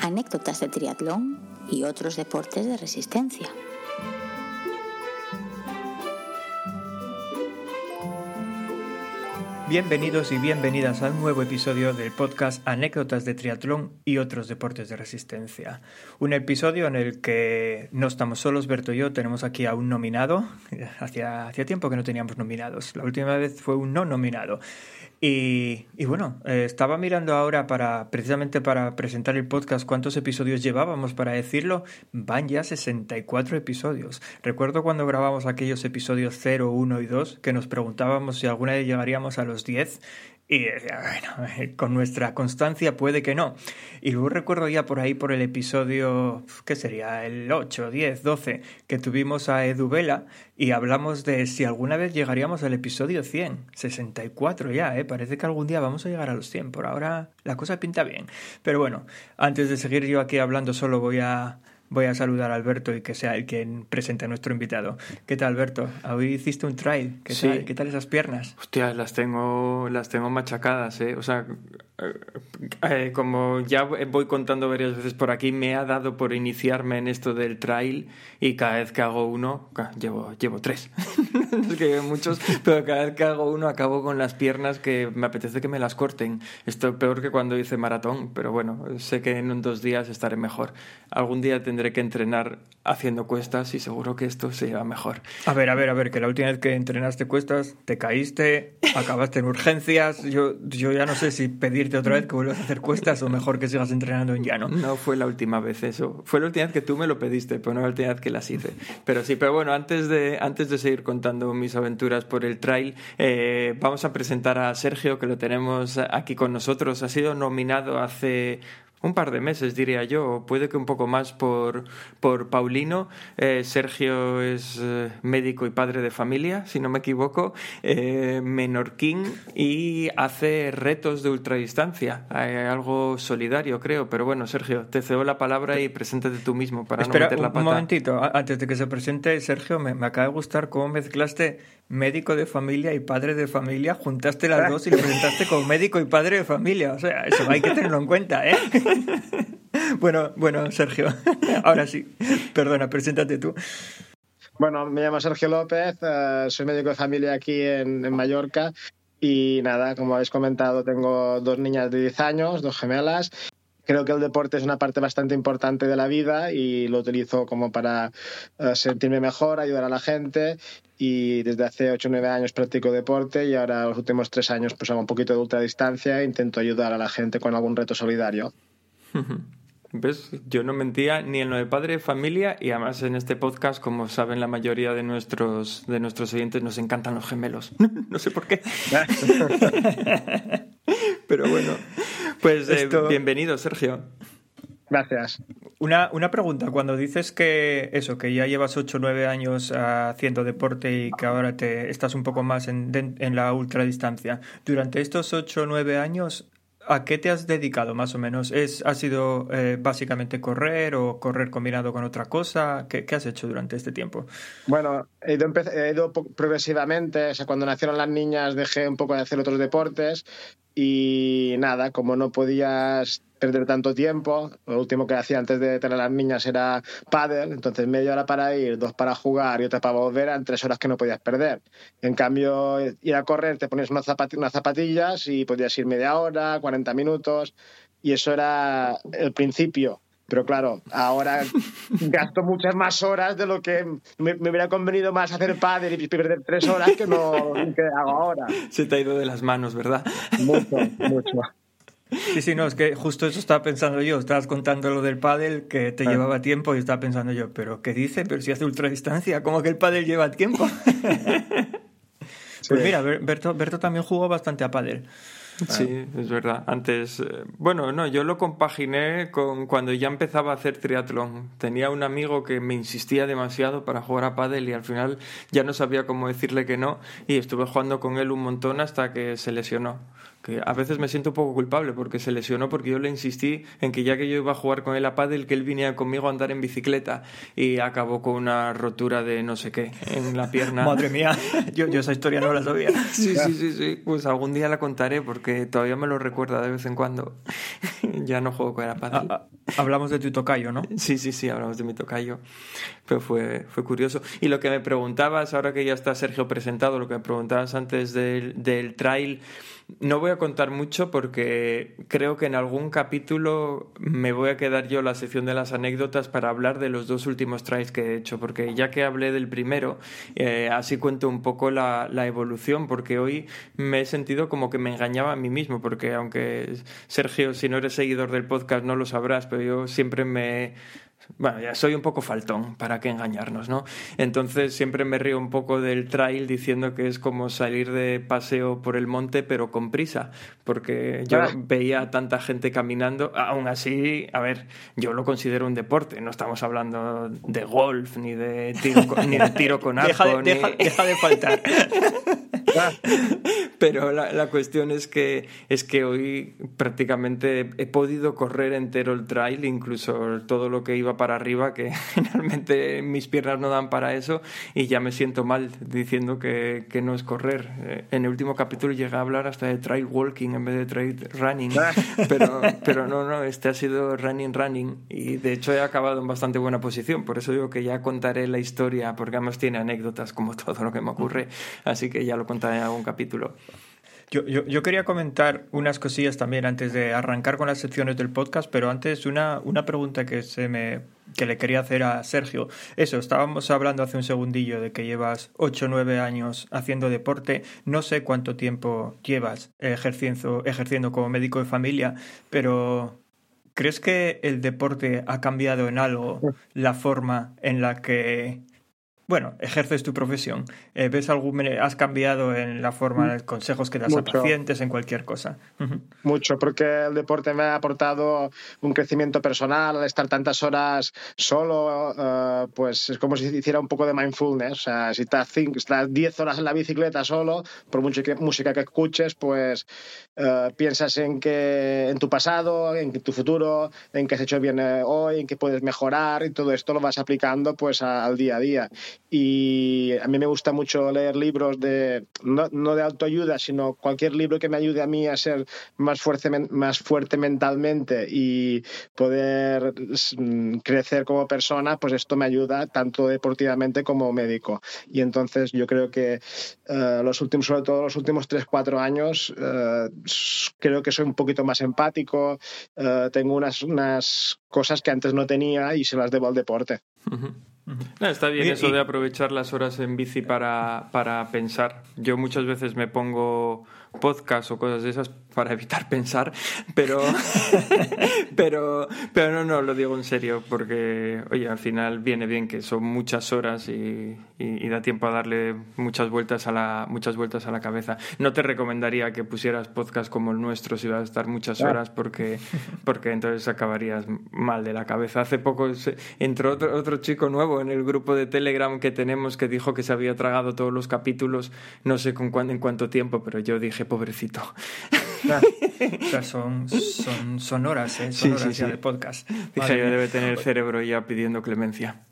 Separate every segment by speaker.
Speaker 1: anécdotas de triatlón y otros deportes de resistencia.
Speaker 2: Bienvenidos y bienvenidas a un nuevo episodio del podcast Anécdotas de Triatlón y otros deportes de resistencia. Un episodio en el que no estamos solos, Berto y yo, tenemos aquí a un nominado. Hacía, hacía tiempo que no teníamos nominados. La última vez fue un no nominado. Y, bueno, eh, estaba mirando ahora para precisamente para presentar el podcast cuántos episodios llevábamos para decirlo. Van ya 64 episodios. Recuerdo cuando grabamos aquellos episodios 0, 1 y 2 que nos preguntábamos si alguna vez llegaríamos a los 10 y decía, bueno, con nuestra constancia puede que no. Y luego recuerdo ya por ahí, por el episodio, ¿qué sería? El 8, 10, 12, que tuvimos a Edu Vela y hablamos de si alguna vez llegaríamos al episodio 100. 64 ya, ¿eh? Parece que algún día vamos a llegar a los 100. Por ahora la cosa pinta bien. Pero bueno, antes de seguir yo aquí hablando solo voy a voy a saludar a Alberto y que sea el quien presente a nuestro invitado. ¿Qué tal, Alberto? Hoy hiciste un trail. ¿Qué, tal? ¿Qué tal esas piernas?
Speaker 3: Hostia, las tengo, las tengo machacadas, ¿eh? O sea, eh, como ya voy contando varias veces por aquí, me ha dado por iniciarme en esto del trail y cada vez que hago uno, llevo, llevo tres. que muchos, pero cada vez que hago uno acabo con las piernas que me apetece que me las corten. Esto es peor que cuando hice maratón, pero bueno, sé que en dos días estaré mejor. Algún día tendré que entrenar haciendo cuestas y seguro que esto se lleva mejor.
Speaker 2: A ver, a ver, a ver, que la última vez que entrenaste cuestas te caíste, acabaste en urgencias. Yo, yo ya no sé si pedir otra vez que vuelvas a hacer cuestas o mejor que sigas entrenando en llano.
Speaker 3: No fue la última vez eso. Fue la última vez que tú me lo pediste, pero no la última vez que las hice. Pero sí, pero bueno, antes de, antes de seguir contando mis aventuras por el trail, eh, vamos a presentar a Sergio, que lo tenemos aquí con nosotros. Ha sido nominado hace un par de meses, diría yo, puede que un poco más por, por Paulino. Eh, Sergio es eh, médico y padre de familia, si no me equivoco, eh, menorquín y hace retos de ultradistancia, algo solidario, creo. Pero bueno, Sergio, te cedo la palabra y preséntate tú mismo para
Speaker 2: Espera,
Speaker 3: no meter la pata.
Speaker 2: Un momentito, antes de que se presente, Sergio, me, me acaba de gustar cómo mezclaste médico de familia y padre de familia, juntaste las dos y lo presentaste como médico y padre de familia. O sea, eso hay que tenerlo en cuenta, ¿eh? bueno, bueno, Sergio, ahora sí. Perdona, preséntate tú.
Speaker 4: Bueno, me llamo Sergio López, eh, soy médico de familia aquí en, en, Mallorca y nada, como habéis comentado, tengo dos niñas de 10 años, dos gemelas. Creo que el deporte es una parte bastante importante de la vida y lo utilizo como para uh, sentirme mejor, ayudar a la gente y desde hace 8 o 9 años practico deporte y ahora los últimos 3 años pues hago un poquito de ultradistancia e intento ayudar a la gente con algún reto solidario.
Speaker 3: ¿Ves? Yo no mentía ni en lo de padre de familia y además en este podcast, como saben la mayoría de nuestros, de nuestros oyentes, nos encantan los gemelos. no sé por qué. Pero bueno, pues eh, bienvenido, Sergio.
Speaker 4: Gracias.
Speaker 2: Una, una, pregunta, cuando dices que eso, que ya llevas 8 o 9 años haciendo deporte y que ahora te estás un poco más en, en la ultradistancia, durante estos 8 o 9 años, ¿A qué te has dedicado más o menos? ¿Es, ¿Ha sido eh, básicamente correr o correr combinado con otra cosa? ¿Qué, ¿Qué, has hecho durante este tiempo?
Speaker 4: Bueno, he ido, he ido progresivamente. O sea, cuando nacieron las niñas dejé un poco de hacer otros deportes y nada, como no podías perder tanto tiempo, lo último que hacía antes de tener a las niñas era pádel, entonces media hora para ir, dos para jugar y otra para volver, eran tres horas que no podías perder. En cambio, ir a correr, te ponías unas, zapat unas zapatillas y podías ir media hora, 40 minutos, y eso era el principio. Pero claro, ahora gasto muchas más horas de lo que me, me hubiera convenido más hacer pádel y perder tres horas que no que hago ahora.
Speaker 3: Se te ha ido de las manos, ¿verdad?
Speaker 4: Mucho, mucho.
Speaker 2: Sí, sí, no, es que justo eso estaba pensando yo. Estabas contando lo del pádel que te ah. llevaba tiempo y estaba pensando yo, ¿pero qué dice? Pero si hace ultradistancia, ¿cómo que el pádel lleva tiempo? pues mira, Berto, Berto también jugó bastante a pádel.
Speaker 3: Sí, es verdad. Antes, eh, bueno, no, yo lo compaginé con cuando ya empezaba a hacer triatlón. Tenía un amigo que me insistía demasiado para jugar a pádel y al final ya no sabía cómo decirle que no y estuve jugando con él un montón hasta que se lesionó que a veces me siento un poco culpable porque se lesionó porque yo le insistí en que ya que yo iba a jugar con él a pádel que él viniera conmigo a andar en bicicleta y acabó con una rotura de no sé qué en la pierna.
Speaker 2: Madre mía, yo, yo esa historia no la sabía.
Speaker 3: Sí, sí, sí, sí, pues algún día la contaré porque todavía me lo recuerda de vez en cuando. ya no juego con el pádel.
Speaker 2: Ah, Hablamos de tu tocayo, ¿no?
Speaker 3: Sí, sí, sí, hablamos de mi tocayo. Pero fue, fue curioso. Y lo que me preguntabas, ahora que ya está Sergio presentado, lo que me preguntabas antes del, del trail, no voy a contar mucho porque creo que en algún capítulo me voy a quedar yo la sección de las anécdotas para hablar de los dos últimos trails que he hecho, porque ya que hablé del primero, eh, así cuento un poco la, la, evolución, porque hoy me he sentido como que me engañaba a mí mismo, porque aunque Sergio, si no eres seguidor del podcast no lo sabrás, pero yo siempre me bueno, ya soy un poco faltón, para qué engañarnos, ¿no? Entonces siempre me río un poco del trail diciendo que es como salir de paseo por el monte pero con prisa, porque yo ah. veía a tanta gente caminando, aún así, a ver, yo lo considero un deporte, no estamos hablando de golf ni de tiro con, ni de tiro con arco.
Speaker 2: Deja, deja de faltar.
Speaker 3: Pero la, la, cuestión es que, es que hoy prácticamente he podido correr entero el trail, incluso todo lo que iba para arriba, que generalmente mis piernas no dan para eso, y ya me siento mal diciendo que, que no es correr. Eh, en el último capítulo llegué a hablar hasta de trail walking en vez de trail running, pero, pero no, no, este ha sido running, running, y de hecho he acabado en bastante buena posición, por eso digo que ya contaré la historia, porque además tiene anécdotas como todo lo que me ocurre, así que ya lo contaré en algún capítulo.
Speaker 2: Yo, yo, yo, quería comentar unas cosillas también antes de arrancar con las secciones del podcast, pero antes una, una pregunta que, se me, que le quería hacer a Sergio. Eso, estábamos hablando hace un segundillo de que llevas 8 o 9 años haciendo deporte. No sé cuánto tiempo llevas ejerciendo, ejerciendo como médico de familia, pero ¿crees que el deporte ha cambiado en algo la forma en la que bueno, ejerces tu profesión, eh, ¿ves algún, has cambiado en la forma, de consejos que das a pacientes, en cualquier cosa?
Speaker 4: Mucho, porque el deporte me ha aportado un crecimiento personal, al estar tantas horas solo, eh, pues es como si hiciera un poco de mindfulness, o sea, si estás 10 horas en la bicicleta solo, por mucha música que escuches, pues eh, piensas en, que, en tu pasado, en tu futuro, en qué has hecho bien hoy, en qué puedes mejorar, y todo esto lo vas aplicando pues al día a día y a mí me gusta mucho leer libros de no, no, de autoayuda, sino cualquier libro que me ayude a mí a ser más fuerte, más fuerte mentalmente y poder mm, crecer como persona, pues esto me ayuda tanto deportivamente como médico. Y entonces yo creo que uh, los últimos, sobre todo los últimos 3-4 años, uh, creo que soy un poquito más empático, uh, tengo unas, unas cosas que antes no tenía y se las debo al deporte.
Speaker 3: Está bien eso de aprovechar las horas en bici para, para pensar. Yo muchas veces me pongo podcast o cosas de esas para evitar pensar, pero, pero, pero no, no, lo digo en serio, porque, oye, al final viene bien que son muchas horas y, y, da tiempo a darle muchas vueltas, a la, muchas vueltas a la cabeza. No te recomendaría que pusieras podcast como el nuestro si vas a estar muchas horas, porque, porque entonces acabarías mal de la cabeza. Hace poco entró otro, otro chico nuevo en el grupo de Telegram que tenemos que dijo que se había tragado todos los capítulos, no sé con cuán, en cuánto tiempo, pero yo dije, pobrecito.
Speaker 2: son, son, horas, ¿eh? Son horas ya podcast.
Speaker 3: Dije, debe tener el cerebro ya pidiendo clemencia.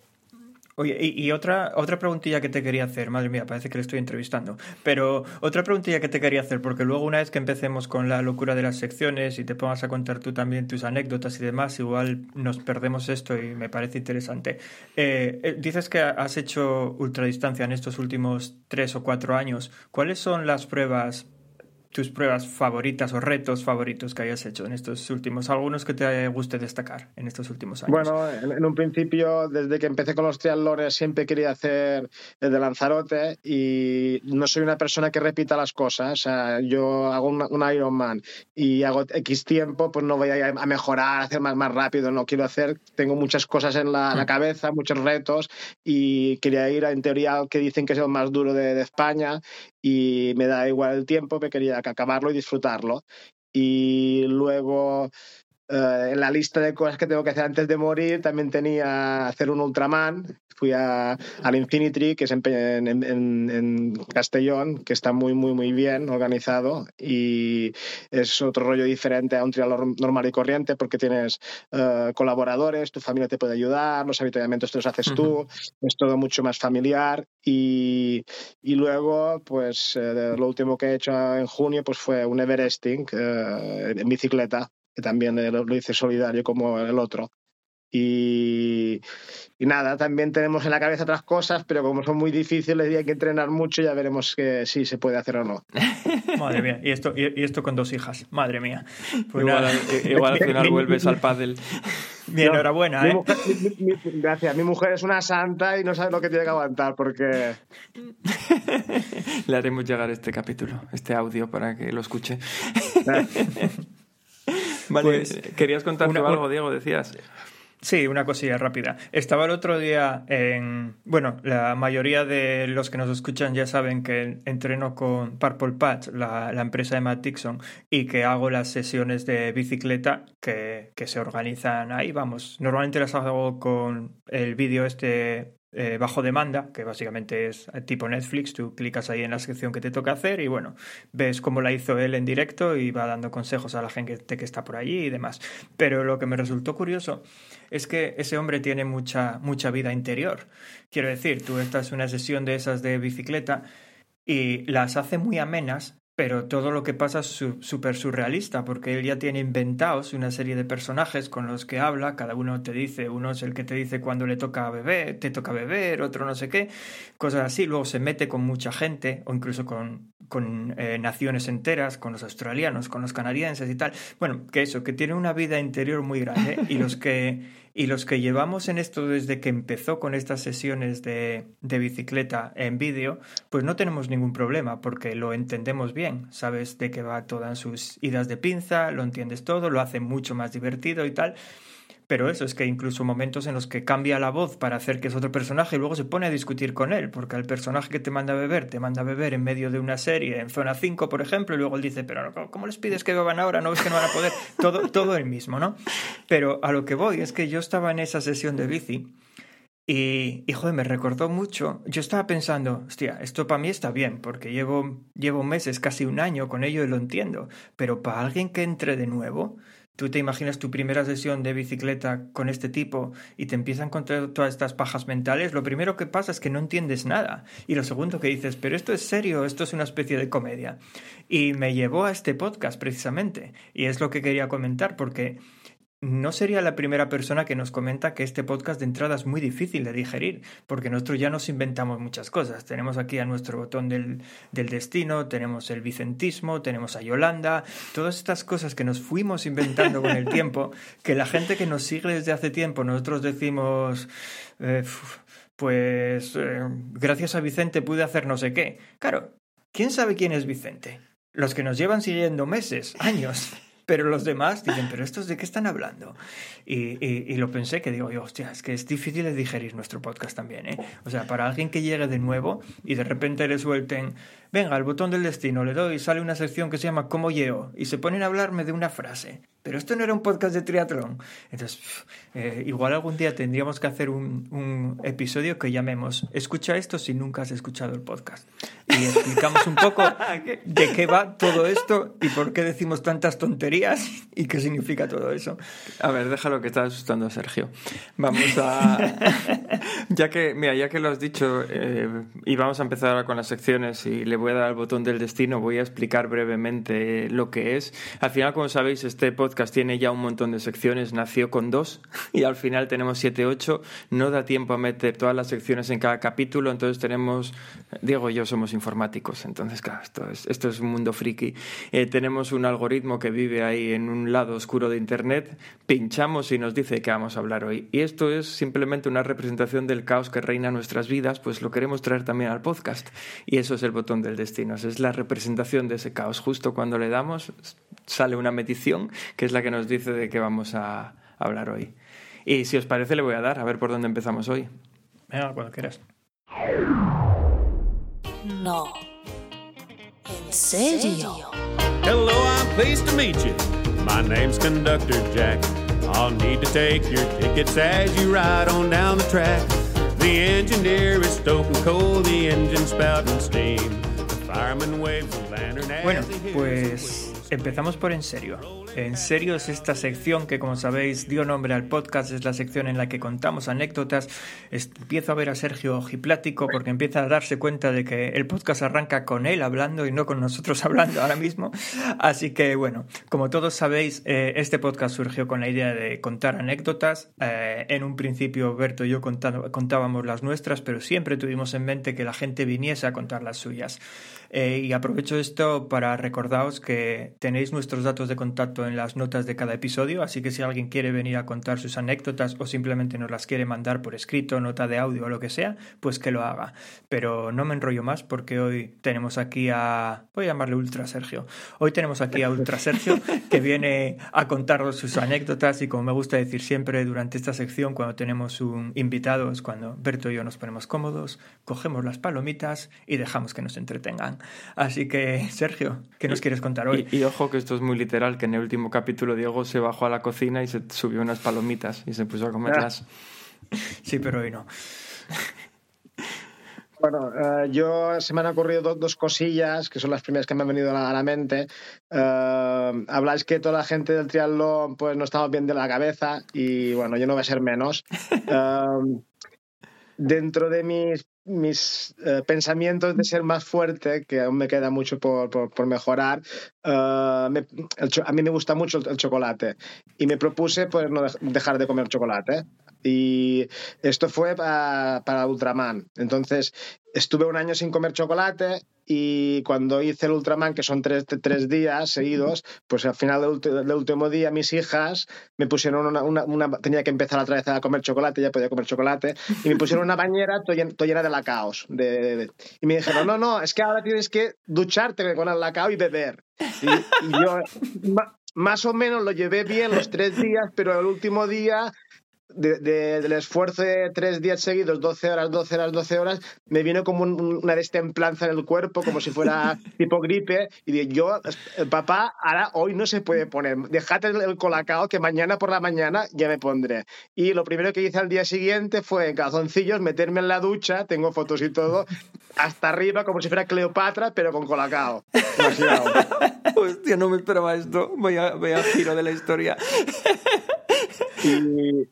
Speaker 2: Oye, y, otra, otra preguntilla que te quería hacer, madre mía, parece que le estoy entrevistando, pero otra preguntilla que te quería hacer, porque luego una vez que empecemos con la locura de las secciones y te pongas a contar tú también tus anécdotas y demás, igual nos perdemos esto y me parece interesante. Eh, eh, dices que has hecho ultradistancia en estos últimos tres o cuatro años. ¿Cuáles son las pruebas tus pruebas favoritas o retos favoritos que hayas hecho en estos últimos, algunos que te guste destacar en estos últimos años.
Speaker 4: Bueno, en, un principio, desde que empecé con los triatlones, siempre quería hacer el de Lanzarote y no soy una persona que repita las cosas. O sea, yo hago un, un Ironman y hago X tiempo, pues no voy a, a, mejorar, a hacer más, más rápido, no quiero hacer, tengo muchas cosas en la, la mm. cabeza, muchos retos y quería ir, en teoría, que dicen que es el más duro de, de España y me da igual el tiempo, me quería acabarlo y disfrutarlo. Y luego eh, en la lista de cosas que tengo que hacer antes de morir también tenía hacer un Ultraman. Fui a, al Infinity, que es en, en, en, Castellón, que está muy, muy, muy bien organizado y es otro rollo diferente a un trial normal y corriente porque tienes uh, colaboradores, tu familia te puede ayudar, los habituamientos te los haces uh -huh. tú, es todo mucho más familiar y, y luego, pues eh, lo último que he hecho en junio pues fue un Everesting uh, en bicicleta que también lo, hice solidario como el otro. Y, y, nada, también tenemos en la cabeza otras cosas, pero como son muy difíciles y hay que entrenar mucho, ya veremos que si se puede hacer o no.
Speaker 2: Madre mía, y esto, y, esto con dos hijas, madre mía.
Speaker 3: Pues igual, igual, al final vuelves al pádel.
Speaker 2: Mi enhorabuena,
Speaker 4: mi
Speaker 2: ¿eh?
Speaker 4: Mujer, mi, mi, gracias, mi mujer es una santa y no sabe lo que tiene que aguantar porque...
Speaker 3: Le haremos llegar este capítulo, este audio para que lo escuche. vale, pues, ¿querías contarme una, algo, Diego? Decías.
Speaker 2: Sí, una cosilla rápida. Estaba el otro día en... Bueno, la mayoría de los que nos escuchan ya saben que entreno con Purple Patch, la, la empresa de Matt Dixon, y que hago las sesiones de bicicleta que, que se organizan ahí, vamos. Normalmente las hago con el vídeo este eh, bajo demanda, que básicamente es tipo Netflix, tú clicas ahí en la sección que te toca hacer y bueno, ves cómo la hizo él en directo y va dando consejos a la gente que está por allí y demás. Pero lo que me resultó curioso es que ese hombre tiene mucha, mucha vida interior. Quiero decir, tú estás en una sesión de esas de bicicleta y las hace muy amenas pero todo lo que pasa es súper surrealista, porque él ya tiene inventados una serie de personajes con los que habla, cada uno te dice, uno es el que te dice cuando le toca beber, te toca beber, otro no sé qué, cosas así, luego se mete con mucha gente, o incluso con, con eh, naciones enteras, con los australianos, con los canadienses y tal. Bueno, que eso, que tiene una vida interior muy grande, y los que y los que llevamos en esto desde que empezó con estas sesiones de, de bicicleta en vídeo, pues no tenemos ningún problema porque lo entendemos bien. Sabes de qué va todas sus idas de pinza, lo entiendes todo, lo hace mucho más divertido y tal. Pero eso es que incluso momentos en los que cambia la voz para hacer que es otro personaje y luego se pone a discutir con él, porque el personaje que te manda a beber, te manda a beber en medio de una serie, en zona 5, por ejemplo, y luego él dice, pero ¿cómo les pides que beban ahora? ¿No ves que no van a poder? Todo, todo el mismo, ¿no? Pero a lo que voy es que yo estaba en esa sesión de bici y, y joder, me recordó mucho. Yo estaba pensando, hostia, esto para mí está bien, porque llevo, llevo meses, casi un año con ello y lo entiendo. Pero para alguien que entre de nuevo, tú te imaginas tu primera sesión de bicicleta con este tipo y te empiezan con todas estas pajas mentales, lo primero que pasa es que no entiendes nada. Y lo segundo que dices, pero esto es serio, esto es una especie de comedia. Y me llevó a este podcast precisamente. Y es lo que quería comentar, porque no sería la primera persona que nos comenta que este podcast de entrada es muy difícil de digerir, porque nosotros ya nos inventamos muchas cosas. Tenemos aquí a nuestro botón del, del, destino, tenemos el vicentismo, tenemos a Yolanda, todas estas cosas que nos fuimos inventando con el tiempo, que la gente que nos sigue desde hace tiempo, nosotros decimos, eh, pues eh, gracias a Vicente pude hacer no sé qué. Claro, ¿quién sabe quién es Vicente? Los que nos llevan siguiendo meses, años. Pero los demás dicen, ¿pero estos de qué están hablando? Y, y, y, lo pensé que digo, yo, hostia, es que es difícil de digerir nuestro podcast también, ¿eh? O sea, para alguien que llegue de nuevo y de repente le suelten, venga, el botón del destino, le doy y sale una sección que se llama ¿Cómo llego? Y se ponen a hablarme de una frase. Pero esto no era un podcast de triatlón. Entonces, eh, igual algún día tendríamos que hacer un, un, episodio que llamemos Escucha esto si nunca has escuchado el podcast. Y explicamos un poco de qué va todo esto y por qué decimos tantas tonterías y qué significa todo eso.
Speaker 3: A ver, déjalo que está asustando a Sergio. Vamos a... ya que, mira, ya que lo has dicho, eh, y vamos a empezar ahora con las secciones y le voy a dar al botón del destino, voy a explicar brevemente lo que es. Al final, como sabéis, este podcast tiene ya un montón de secciones, nació con dos y al final tenemos siete, ocho. No da tiempo a meter todas las secciones en cada capítulo, entonces tenemos, Diego y yo somos informáticos, entonces claro, esto es, esto es un mundo friki. Eh, tenemos un algoritmo que vive ahí en un lado oscuro de Internet, pinchamos y nos dice que vamos a hablar hoy. Y esto es simplemente una representación del caos que reina en nuestras vidas, pues lo queremos traer también al podcast. Y eso es el botón del destino, es la representación de ese caos. Justo cuando le damos, sale una medición que es la que nos dice de qué vamos a hablar hoy. Y si os parece, le voy a dar, a ver por dónde empezamos hoy.
Speaker 2: Venga, cuando quieras.
Speaker 1: No. ¿En serio?
Speaker 5: Hello, I'm pleased to meet you. My name's Conductor Jack. I'll need to take your tickets as you ride on down the track. The engineer is stoking coal, the engine spouting steam. The fireman waves a lantern as
Speaker 2: Bueno, pues empezamos por en serio. En serio es esta sección que como sabéis dio nombre al podcast, es la sección en la que contamos anécdotas. Empiezo a ver a Sergio ojiplático porque empieza a darse cuenta de que el podcast arranca con él hablando y no con nosotros hablando ahora mismo. Así que bueno, como todos sabéis, eh, este podcast surgió con la idea de contar anécdotas. Eh, en un principio Berto y yo contábamos las nuestras, pero siempre tuvimos en mente que la gente viniese a contar las suyas. Eh, y aprovecho esto para recordaros que tenéis nuestros datos de contacto en las notas de cada episodio, así que si alguien quiere venir a contar sus anécdotas o simplemente nos las quiere mandar por escrito, nota de audio o lo que sea, pues que lo haga. Pero no me enrollo más porque hoy tenemos aquí a... voy a llamarle Ultra Sergio. Hoy tenemos aquí a Ultra Sergio que viene a contaros sus anécdotas y como me gusta decir siempre durante esta sección cuando tenemos un invitado es cuando Berto y yo nos ponemos cómodos, cogemos las palomitas y dejamos que nos entretengan. Así que, Sergio, ¿qué nos quieres contar hoy?
Speaker 3: Y, ojo que esto es muy literal, que en el último capítulo Diego se bajó a la cocina y se subió unas palomitas y se puso a comerlas.
Speaker 2: Sí, pero hoy no.
Speaker 4: Bueno, eh, yo se me han ocurrido dos cosillas que son las primeras que me han venido a la, mente. Uh, habláis que toda la gente del triatlón pues no estamos bien de la cabeza y bueno, yo no voy a ser menos. Uh, dentro de mis, mis eh, pensamientos de ser más fuerte, que aún me queda mucho por, por, mejorar, eh, a mí me gusta mucho el, chocolate y me propuse pues, no dejar de comer chocolate. Y esto fue para, para Ultraman. Entonces, estuve un año sin comer chocolate y cuando hice el Ultraman, que son tres, tres días seguidos, pues al final del, último día mis hijas me pusieron una, Tenía que empezar otra vez a comer chocolate, ya podía comer chocolate, y me pusieron una bañera toda llena de lacaos. De, y me dijeron, no, no, es que ahora tienes que ducharte con el lacao y beber. Y, yo más o menos lo llevé bien los tres días, pero el último día de, del esfuerzo de tres días seguidos, 12 horas, 12 horas, 12 horas, me vino como una destemplanza en el cuerpo, como si fuera tipo gripe. Y dije, yo, el papá, ahora hoy no se puede poner. Dejate el, colacao que mañana por la mañana ya me pondré. Y lo primero que hice al día siguiente fue en calzoncillos meterme en la ducha, tengo fotos y todo, hasta arriba, como si fuera Cleopatra, pero con colacao.
Speaker 3: Hostia, no me esperaba esto. Vaya, vaya giro de la historia.
Speaker 4: Y,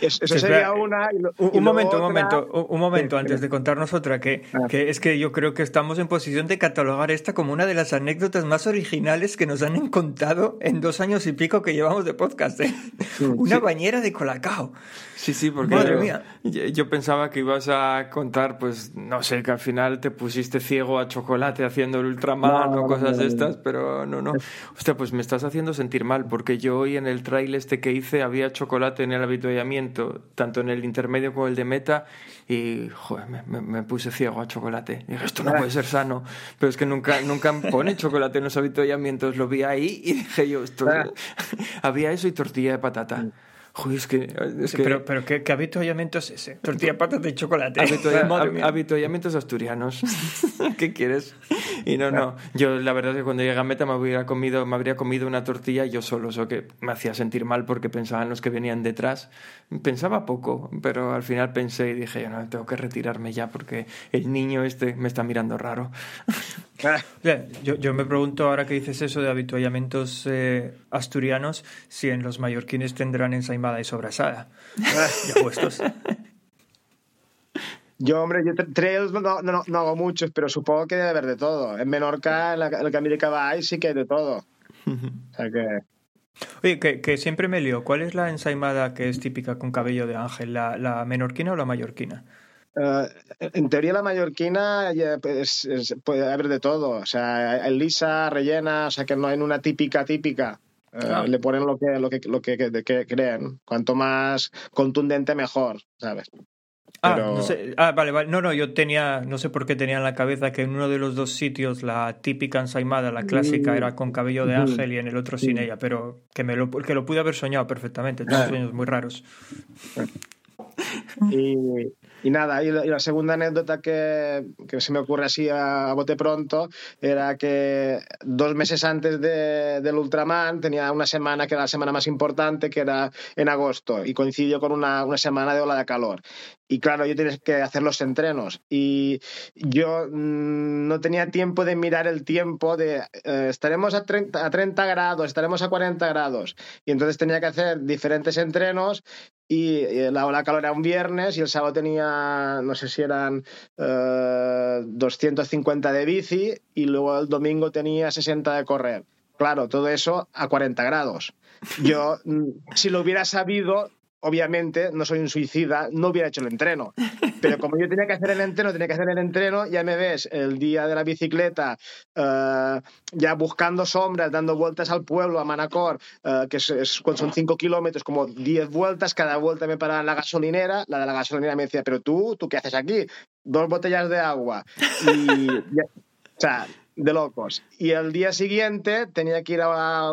Speaker 4: eso sería una.
Speaker 2: un, momento, un momento, un momento, antes de contarnos otra, que, ah. que, es que yo creo que estamos en posición de catalogar esta como una de las anécdotas más originales que nos han contado en dos años y pico que llevamos de podcast. ¿eh? una bañera de colacao.
Speaker 3: Sí, sí, porque yo, pensaba que ibas a contar, pues, no sé, que al final te pusiste ciego a chocolate haciendo el Ultraman o cosas de estas, pero no, no. Hostia, pues me estás haciendo sentir mal, porque yo hoy en el trail este que hice había chocolate en el habituallamiento, tanto en el intermedio como el de meta, y, joder, me, puse ciego a chocolate. Y dije, esto no puede ser sano, pero es que nunca, nunca pone chocolate en los habituallamientos. Lo vi ahí y dije yo, esto... había eso y tortilla de patata. Joder, es que,
Speaker 2: Pero, pero ¿qué, habituallamiento es ese? Tortilla patas de chocolate.
Speaker 3: Habituallamientos asturianos. ¿Qué quieres? Y no, no. Yo la verdad es que cuando llegué a meta me, hubiera comido, me habría comido una tortilla yo solo. Eso que me hacía sentir mal porque pensaban los que venían detrás. Pensaba poco, pero al final pensé y dije, no, tengo que retirarme ya porque el niño este me está mirando raro.
Speaker 2: yo, yo, me pregunto ahora que dices eso de habituallamientos eh, asturianos, si en los mallorquines tendrán y sobrasada. ya puestos.
Speaker 4: Yo, hombre, yo trails no, no, no, hago muchos, pero supongo que debe haber de todo. En Menorca, en la, en América va sí que hay de todo. O sea que...
Speaker 2: Oye, que, que, siempre me lío. ¿Cuál es la ensaimada que es típica con cabello de ángel? ¿La, la menorquina o la mallorquina?
Speaker 4: Uh, en teoría la mallorquina pues, puede haber de todo, o sea, lisa, rellena, o sea que no hay una típica típica. Uh, le ponen lo que, lo que, lo que, que, creen. Cuanto más contundente, mejor, ¿sabes?
Speaker 2: Ah, no sé. ah, vale, vale. No, no, yo tenía, no sé por qué tenía en la cabeza que en uno de los dos sitios la típica ensaimada, la clásica, mm. era con cabello de ángel y en el otro sin ella, pero que, me lo, que lo pude haber soñado perfectamente. Son sueños muy raros.
Speaker 4: Y Y nada, y la, segunda anécdota que, que, se me ocurre así a, bote pronto era que dos meses antes de, del Ultraman tenía una semana que era la semana más importante, que era en agosto, y coincidió con una, una semana de ola de calor. Y claro, yo tenía que hacer los entrenos. Y yo mmm, no tenía tiempo de mirar el tiempo de eh, estaremos a 30, a 30 grados, estaremos a 40 grados. Y entonces tenía que hacer diferentes entrenos y la ola calor era un viernes y el sábado tenía, no sé si eran eh, 250 de bici y luego el domingo tenía 60 de correr. Claro, todo eso a 40 grados. Yo, mm, si lo hubiera sabido, obviamente, no soy un suicida, no hubiera hecho el entreno. Pero como yo tenía que hacer el entreno, tenía que hacer el entreno, ya me ves el día de la bicicleta, uh, ya buscando sombras, dando vueltas al pueblo, a Manacor, uh, que son cinco kilómetros, como 10 vueltas, cada vuelta me paraba en la gasolinera, la de la gasolinera me decía, pero tú, ¿tú qué haces aquí? Dos botellas de agua. Y, ya, o sea, de locos. Y el día siguiente tenía que ir a,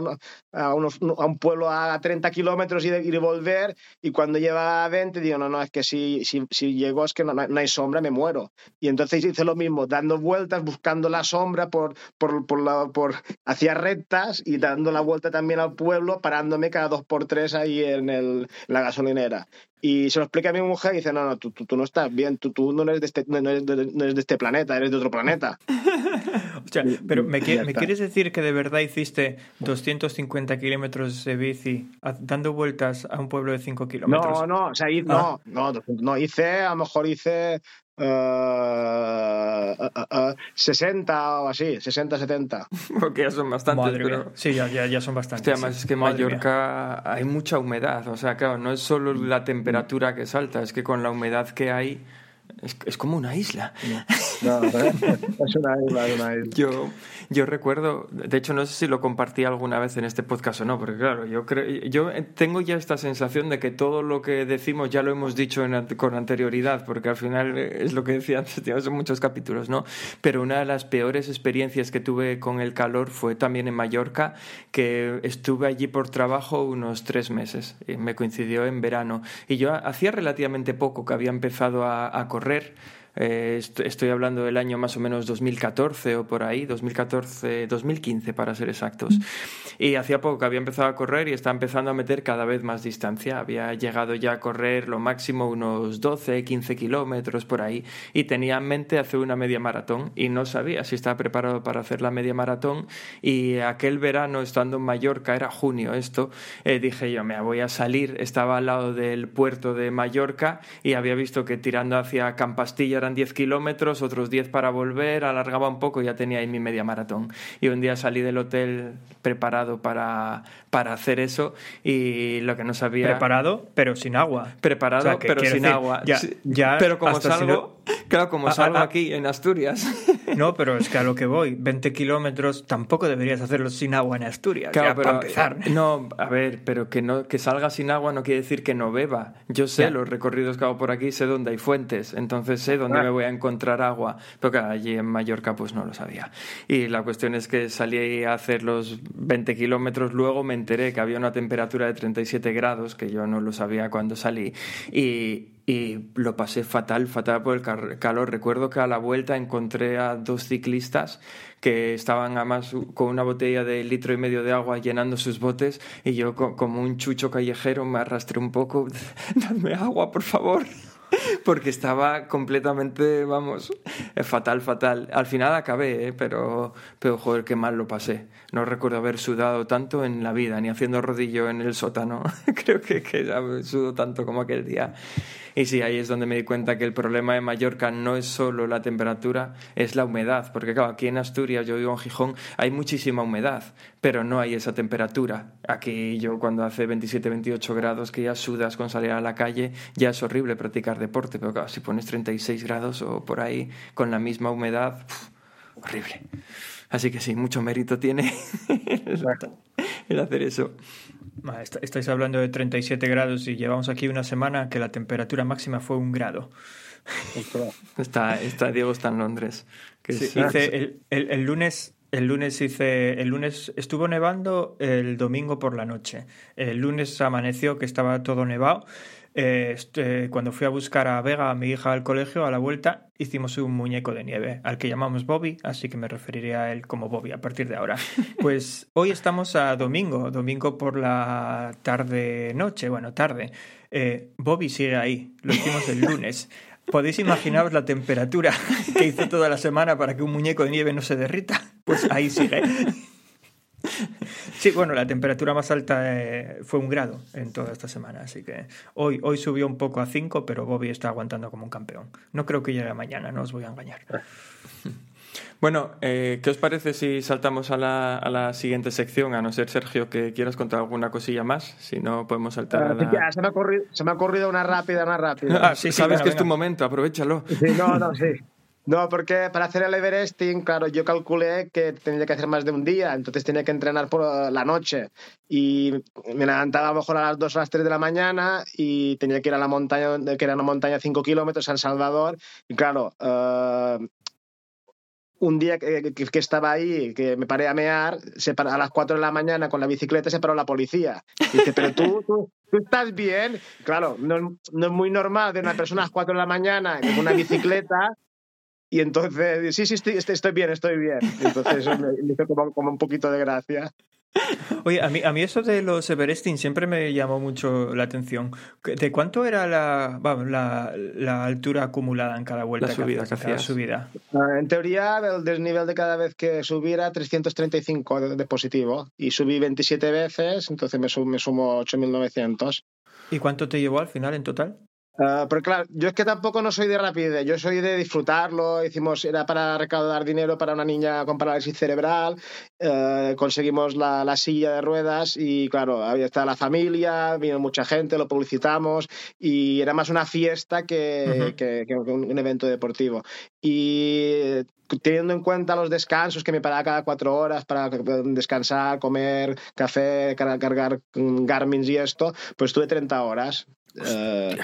Speaker 4: a, unos, a un pueblo a 30 kilómetros y, y volver. Y cuando lleva a 20, digo, no, no, es que si, si, si llego es que no, no, hay sombra, me muero. Y entonces hice lo mismo, dando vueltas, buscando la sombra por, por, por, la, por hacia rectas y dando la vuelta también al pueblo, parándome cada dos por tres ahí en, el, la gasolinera. Y se lo explica a mi mujer y dice, no, no, tú, tú, tú no estás bien, tú, tú no, eres de este, no, eres de, no eres de este planeta, eres de otro planeta.
Speaker 2: o sea, pero ¿me, ¿me quieres decir que de verdad hiciste 250 kilómetros de bici dando vueltas a un pueblo de 5 kilómetros?
Speaker 4: No, no, o sea, hice, ah. no, no, no, hice, a lo mejor hice Uh, uh, uh, 60 o así, 60, 70.
Speaker 3: Porque ya son bastantes.
Speaker 2: Madre
Speaker 3: pero...
Speaker 2: mía. Sí, ya, ya, ya, son bastantes.
Speaker 3: Hostia, además
Speaker 2: sí.
Speaker 3: es que en Mallorca hay mucha humedad. O sea, claro, no es solo la temperatura que salta, es que con la humedad que hay. Es, es, como una isla.
Speaker 4: No, no, es una isla, es una isla.
Speaker 3: Yo, yo recuerdo, de hecho no sé si lo compartí alguna vez en este podcast o no, porque claro, yo, creo, yo tengo ya esta sensación de que todo lo que decimos ya lo hemos dicho en, con anterioridad, porque al final es lo que decía antes, tío, son muchos capítulos, ¿no? Pero una de las peores experiencias que tuve con el calor fue también en Mallorca, que estuve allí por trabajo unos tres meses, y me coincidió en verano, y yo hacía relativamente poco que había empezado a, a correr, correr eh, estoy hablando del año más o menos 2014 o por ahí, 2014, 2015 para ser exactos. Y hacía poco que había empezado a correr y estaba empezando a meter cada vez más distancia. Había llegado ya a correr lo máximo unos 12, 15 kilómetros por ahí y tenía en mente hacer una media maratón y no sabía si estaba preparado para hacer la media maratón. Y aquel verano, estando en Mallorca, era junio esto, eh, dije yo, me voy a salir. Estaba al lado del puerto de Mallorca y había visto que tirando hacia Campastilla eran 10 kilómetros, otros 10 para volver, alargaba un poco y ya tenía ahí mi media maratón. Y un día salí del hotel preparado para, para hacer eso y lo que no sabía...
Speaker 2: Preparado, pero sin agua.
Speaker 3: Preparado, o sea, pero sin
Speaker 2: decir,
Speaker 3: agua.
Speaker 2: Ya, ya
Speaker 3: pero como salgo,
Speaker 2: si no...
Speaker 3: claro, como
Speaker 2: Ah,
Speaker 3: salgo
Speaker 2: ah, ah.
Speaker 3: aquí en Asturias...
Speaker 2: No, pero es que a lo que voy, 20 kilómetros tampoco deberías hacerlo sin agua en Asturias.
Speaker 3: Claro,
Speaker 2: ya,
Speaker 3: pero,
Speaker 2: para empezar.
Speaker 3: No, a ver, pero que no que salga sin agua no quiere decir que no beba. Yo sé
Speaker 2: Ya.
Speaker 3: los recorridos que hago por aquí, sé dónde hay fuentes, entonces sé dónde
Speaker 4: Ah.
Speaker 3: me voy a encontrar agua. Pero claro, allí en Mallorca pues no lo sabía. Y la cuestión es que salí a hacer los 20 kilómetros, luego me enteré que había una temperatura de 37 grados, que yo no lo sabía cuando salí, y, y lo pasé fatal, fatal por el calor. Recuerdo que a la vuelta encontré a dos ciclistas que estaban además con una botella de litro y medio de agua llenando sus botes y yo co- como un chucho callejero me arrastré un poco. Dadme agua, por favor. Porque estaba completamente, vamos, eh, fatal, fatal. Al final acabé, ¿eh? pero, pero joder, qué mal lo pasé. No recuerdo haber sudado tanto en la vida, ni haciendo rodillo en el sótano. Creo que, que sudo tanto como aquel día. Y sí, ahí es donde me di cuenta que el problema de Mallorca no es solo la temperatura, es la humedad. Porque claro, aquí en Asturias, yo vivo en Gijón, hay muchísima humedad, pero no hay esa temperatura. Aquí yo cuando hace 27, 28 grados que ya sudas con salir a la calle, ya es horrible practicar deporte. Pero claro, si pones 36 grados o por ahí con la misma humedad, uf, horrible. Así que sí, mucho mérito tiene el, el hacer eso.
Speaker 2: Estáis hablando de 37 grados y llevamos aquí una semana que la temperatura máxima fue un grado.
Speaker 3: Está, está Diego está en Londres. Que
Speaker 2: Sí,
Speaker 3: sí.
Speaker 2: hice el, el- el lunes, el lunes hice, el lunes estuvo nevando el domingo por la noche. El lunes amaneció que estaba todo nevado. Eh, este, cuando fui a buscar a Vega, a mi hija, al colegio, a la vuelta, hicimos un muñeco de nieve al que llamamos Bobby, así que me referiré a él como Bobby a partir de ahora. Pues hoy estamos a domingo, domingo por la tarde-noche, bueno, tarde. Eh, Bobby sigue ahí, lo hicimos el lunes. ¿Podéis imaginaros la temperatura que hice toda la semana para que un muñeco de nieve no se derrita? Pues ahí sigue. Sí, bueno, la temperatura más alta eh, fue un grado en toda esta semana, así que hoy, hoy subió un poco a 5, pero Bobby está aguantando como un campeón. No creo que llegue mañana, no os voy a engañar.
Speaker 3: Bueno, eh, ¿qué os parece si saltamos a la, a la, siguiente sección? A no ser, Sergio, que quieras contar alguna cosilla más. Si no, podemos saltar a la...
Speaker 4: ya, se, me ha corrido, se me ha ocurrido una rápida, una rápida.
Speaker 3: Ah, sí, sabes venga, que venga. es tu momento, aprovechalo.
Speaker 4: Sí, no, no, sí. No, porque para hacer el Everesting, claro, yo calculé que tendría que hacer más de un día, entonces tenía que entrenar por la noche. Y me levantaba a lo mejor a las 2 o las 3 de la mañana y tenía que ir a la montaña, que era una montaña de 5 kilómetros, San Salvador. Y claro, uh, un día que, que, estaba ahí, que me paré a mear, se para, a las 4 de la mañana con la bicicleta se paró la policía. Y dice, pero tú, tú estás bien. Claro, no, no, es muy normal de una persona a las 4 de la mañana con una bicicleta y entonces, sí, sí, estoy, estoy bien, estoy bien. Entonces eso me, me hizo como, como, un poquito de gracia.
Speaker 2: Oye, a mí, a mí eso de los Everesting siempre me llamó mucho la atención. ¿De cuánto era la, vamos, la, la altura acumulada en cada vuelta?
Speaker 3: La subida,
Speaker 2: que hacías, subida.
Speaker 4: Uh, en teoría, el desnivel de cada vez que subiera 335 de, de positivo. Y subí 27 veces, entonces me, sum, me sumo 8.900.
Speaker 2: ¿Y cuánto te llevó al final en total?
Speaker 4: Uh, pero claro, yo es que tampoco no soy de rapidez, yo soy de disfrutarlo. Hicimos, era para recaudar dinero para una niña con parálisis cerebral. Uh, conseguimos la, la, silla de ruedas y, claro, había estado la familia, vino mucha gente, lo publicitamos y era más una fiesta que, uh -huh. que, que un evento deportivo. Y teniendo en cuenta los descansos que me paraba cada cuatro horas para descansar, comer café, cargar Garmin y esto, pues tuve 30 horas.
Speaker 3: Uh,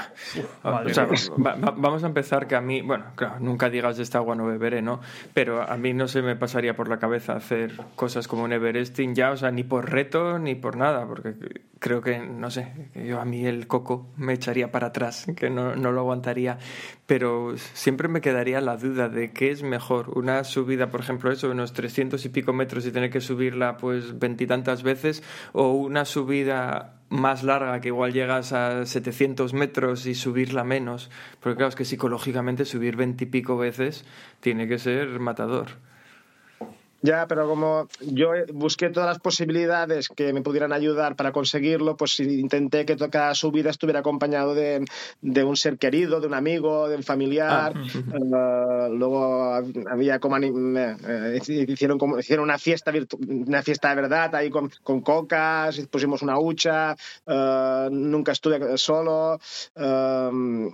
Speaker 3: o sea, va, va, vamos a empezar que a mí, bueno, claro, nunca digas de esta agua no beberé, ¿no? Pero a mí no se me pasaría por la cabeza hacer cosas como un Everesting ya, o sea, ni por reto ni por nada, porque creo que, no sé, yo a mí el coco me echaría para atrás, que no, no lo aguantaría, pero siempre me quedaría la duda de qué es mejor, una subida, por ejemplo, eso, unos 300 y pico metros y tener que subirla pues veintitantas veces, o una subida más larga, que igual llegas a 700 metros y subirla menos. Porque claro, es que psicológicamente subir veintipico veces tiene que ser matador.
Speaker 4: Ya, pero como yo busqué todas las posibilidades que me pudieran ayudar para conseguirlo, pues intenté que cada subida estuviera acompañado de, de un ser querido, de un amigo, de un familiar. Ah. Uh, luego había como uh, hicieron, como, hicieron una fiesta una fiesta de verdad ahí con, con cocas, pusimos una hucha, uh, nunca estuve solo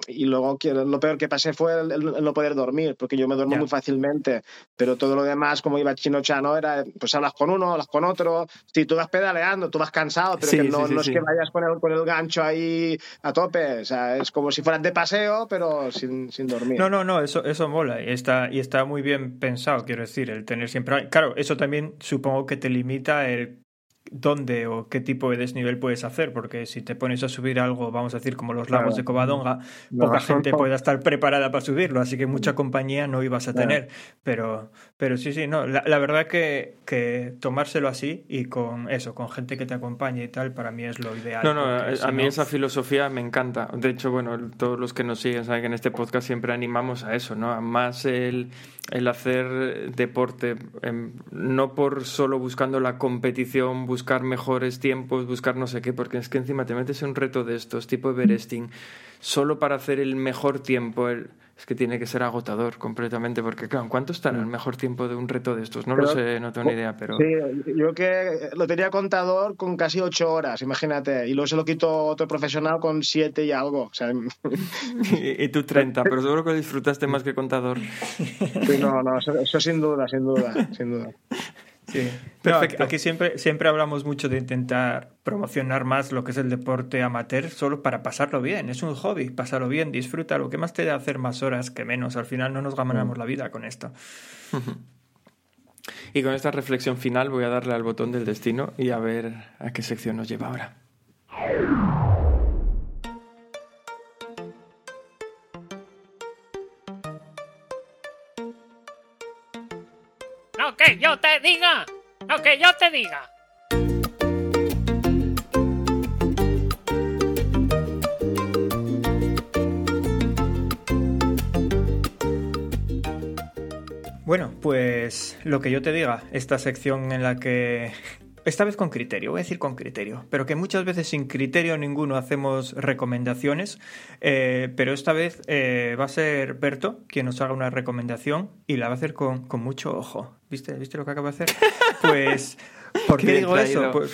Speaker 4: y luego lo peor que pasé fue el, el, no poder dormir, porque yo me duermo yeah. muy fácilmente, pero todo lo demás, como iba chino no era, pues hablas con uno, hablas con otro, si tú vas pedaleando, tú vas cansado, pero sí, que no, sí, sí, no es que vayas con el, con el gancho ahí a tope, o sea, es como si fueras de paseo, pero sin, sin dormir.
Speaker 2: No, no, no, eso, eso mola y está, y está muy bien pensado, quiero decir, el tener siempre... Claro, eso también supongo que te limita el dónde o qué tipo de desnivel puedes hacer, porque si te pones a subir algo, vamos a decir, como los lagos claro. de Covadonga, no, poca gente no. pueda estar preparada para subirlo, así que mucha compañía no ibas a tener. Pero, pero sí, sí, no, la, la, verdad que, que tomárselo así y con eso, con gente que te acompañe y tal, para mí es lo ideal.
Speaker 3: No, no, a si mí no... esa filosofía me encanta. De hecho, bueno, todos los que nos siguen saben que en este podcast siempre animamos a eso, ¿no? Más el, el hacer deporte, eh, no por solo buscando la competición, buscar mejores tiempos, buscar no sé qué, porque es que encima te metes en un reto de estos, tipo Everesting, solo para hacer el mejor tiempo, el, es que tiene que ser agotador completamente, porque claro, ¿cuánto está en el mejor tiempo de un reto de estos? No pero, lo sé, no tengo ni idea, pero...
Speaker 4: Sí, yo que lo tenía contador con casi ocho horas, imagínate, y luego se lo quitó otro profesional con siete y algo. O sea...
Speaker 3: y, y, tú 30, pero seguro que disfrutaste más que contador.
Speaker 4: Sí, no, no, eso, eso sin duda, sin duda, sin duda.
Speaker 2: Sí. Perfecto. No, aquí siempre, siempre hablamos mucho de intentar promocionar más lo que es el deporte amateur solo para pasarlo bien. Es un hobby, pasarlo bien, disfruta. Lo que más te da hacer más horas que menos. Al final no nos ganamos mm. la vida con esto.
Speaker 3: Y con esta reflexión final voy a darle al botón del destino y a ver a qué sección nos lleva ahora.
Speaker 6: Yo te diga. Lo que yo te diga.
Speaker 2: Bueno, pues lo que yo te diga, esta sección en la que esta vez con criterio, voy a decir con criterio, pero que muchas veces sin criterio ninguno hacemos recomendaciones, eh, pero esta vez eh, va a ser Berto quien nos haga una recomendación y la va a hacer con, con mucho ojo. ¿Viste? ¿Viste lo que acaba de hacer? Pues, ¿por qué
Speaker 3: Qué
Speaker 2: digo eso? Pues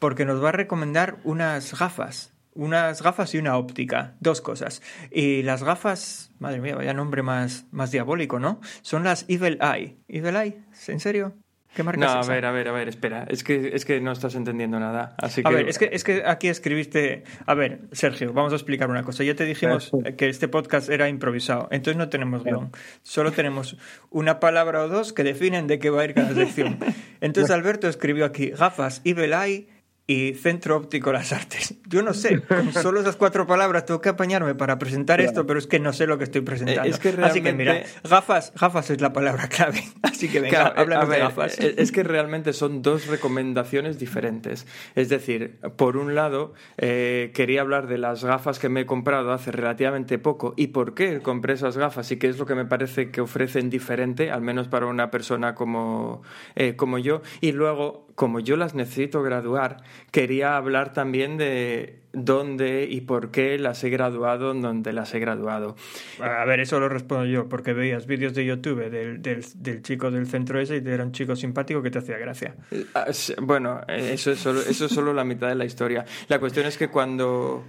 Speaker 2: porque nos va a recomendar unas gafas. Unas gafas y una óptica, dos cosas. Y las gafas, madre mía, vaya nombre más, más diabólico, ¿no? Son las Evil Eye. ¿Evil Eye? ¿En serio? ¿Qué marca
Speaker 3: No,
Speaker 2: es
Speaker 3: a ver, a ver, a ver, espera. Es que, es que no estás entendiendo nada. Así
Speaker 2: A
Speaker 3: que...
Speaker 2: ver, es que, es que aquí escribiste. A ver, Sergio, vamos a explicar una cosa. Ya te dijimos
Speaker 4: Sí.
Speaker 2: que este podcast era improvisado, entonces no tenemos guion. Solo tenemos una palabra o dos que definen de qué va a ir cada sección. Entonces Alberto escribió aquí gafas, Evil Eye y Centro Óptico Las Artes. Yo no sé, con solo esas cuatro palabras tengo que apañarme para presentar esto, pero es que no sé lo que estoy presentando.
Speaker 3: Eh, es que
Speaker 2: Así que mira,
Speaker 3: realmente-
Speaker 2: gafas, gafas es la palabra clave. Así que venga,
Speaker 3: Claro, eh,
Speaker 2: háblanos
Speaker 3: a ver,
Speaker 2: de gafas.
Speaker 3: eh, Es que realmente son dos recomendaciones diferentes. Es decir, por un lado, eh, quería hablar de las gafas que me he comprado hace relativamente poco y por qué compré esas gafas y qué es lo que me parece que ofrecen diferente, al menos para una persona como, eh, como yo. Y luego, como yo las necesito graduar, quería hablar también de dónde y por qué las he graduado en donde las he graduado.
Speaker 2: A ver, eso lo respondo yo, porque veías vídeos de YouTube del, del, del chico del centro ese y era un chico simpático que te hacía gracia.
Speaker 3: Ah, Bueno, eso es, solo, eso es solo la mitad de la historia. La cuestión es que cuando...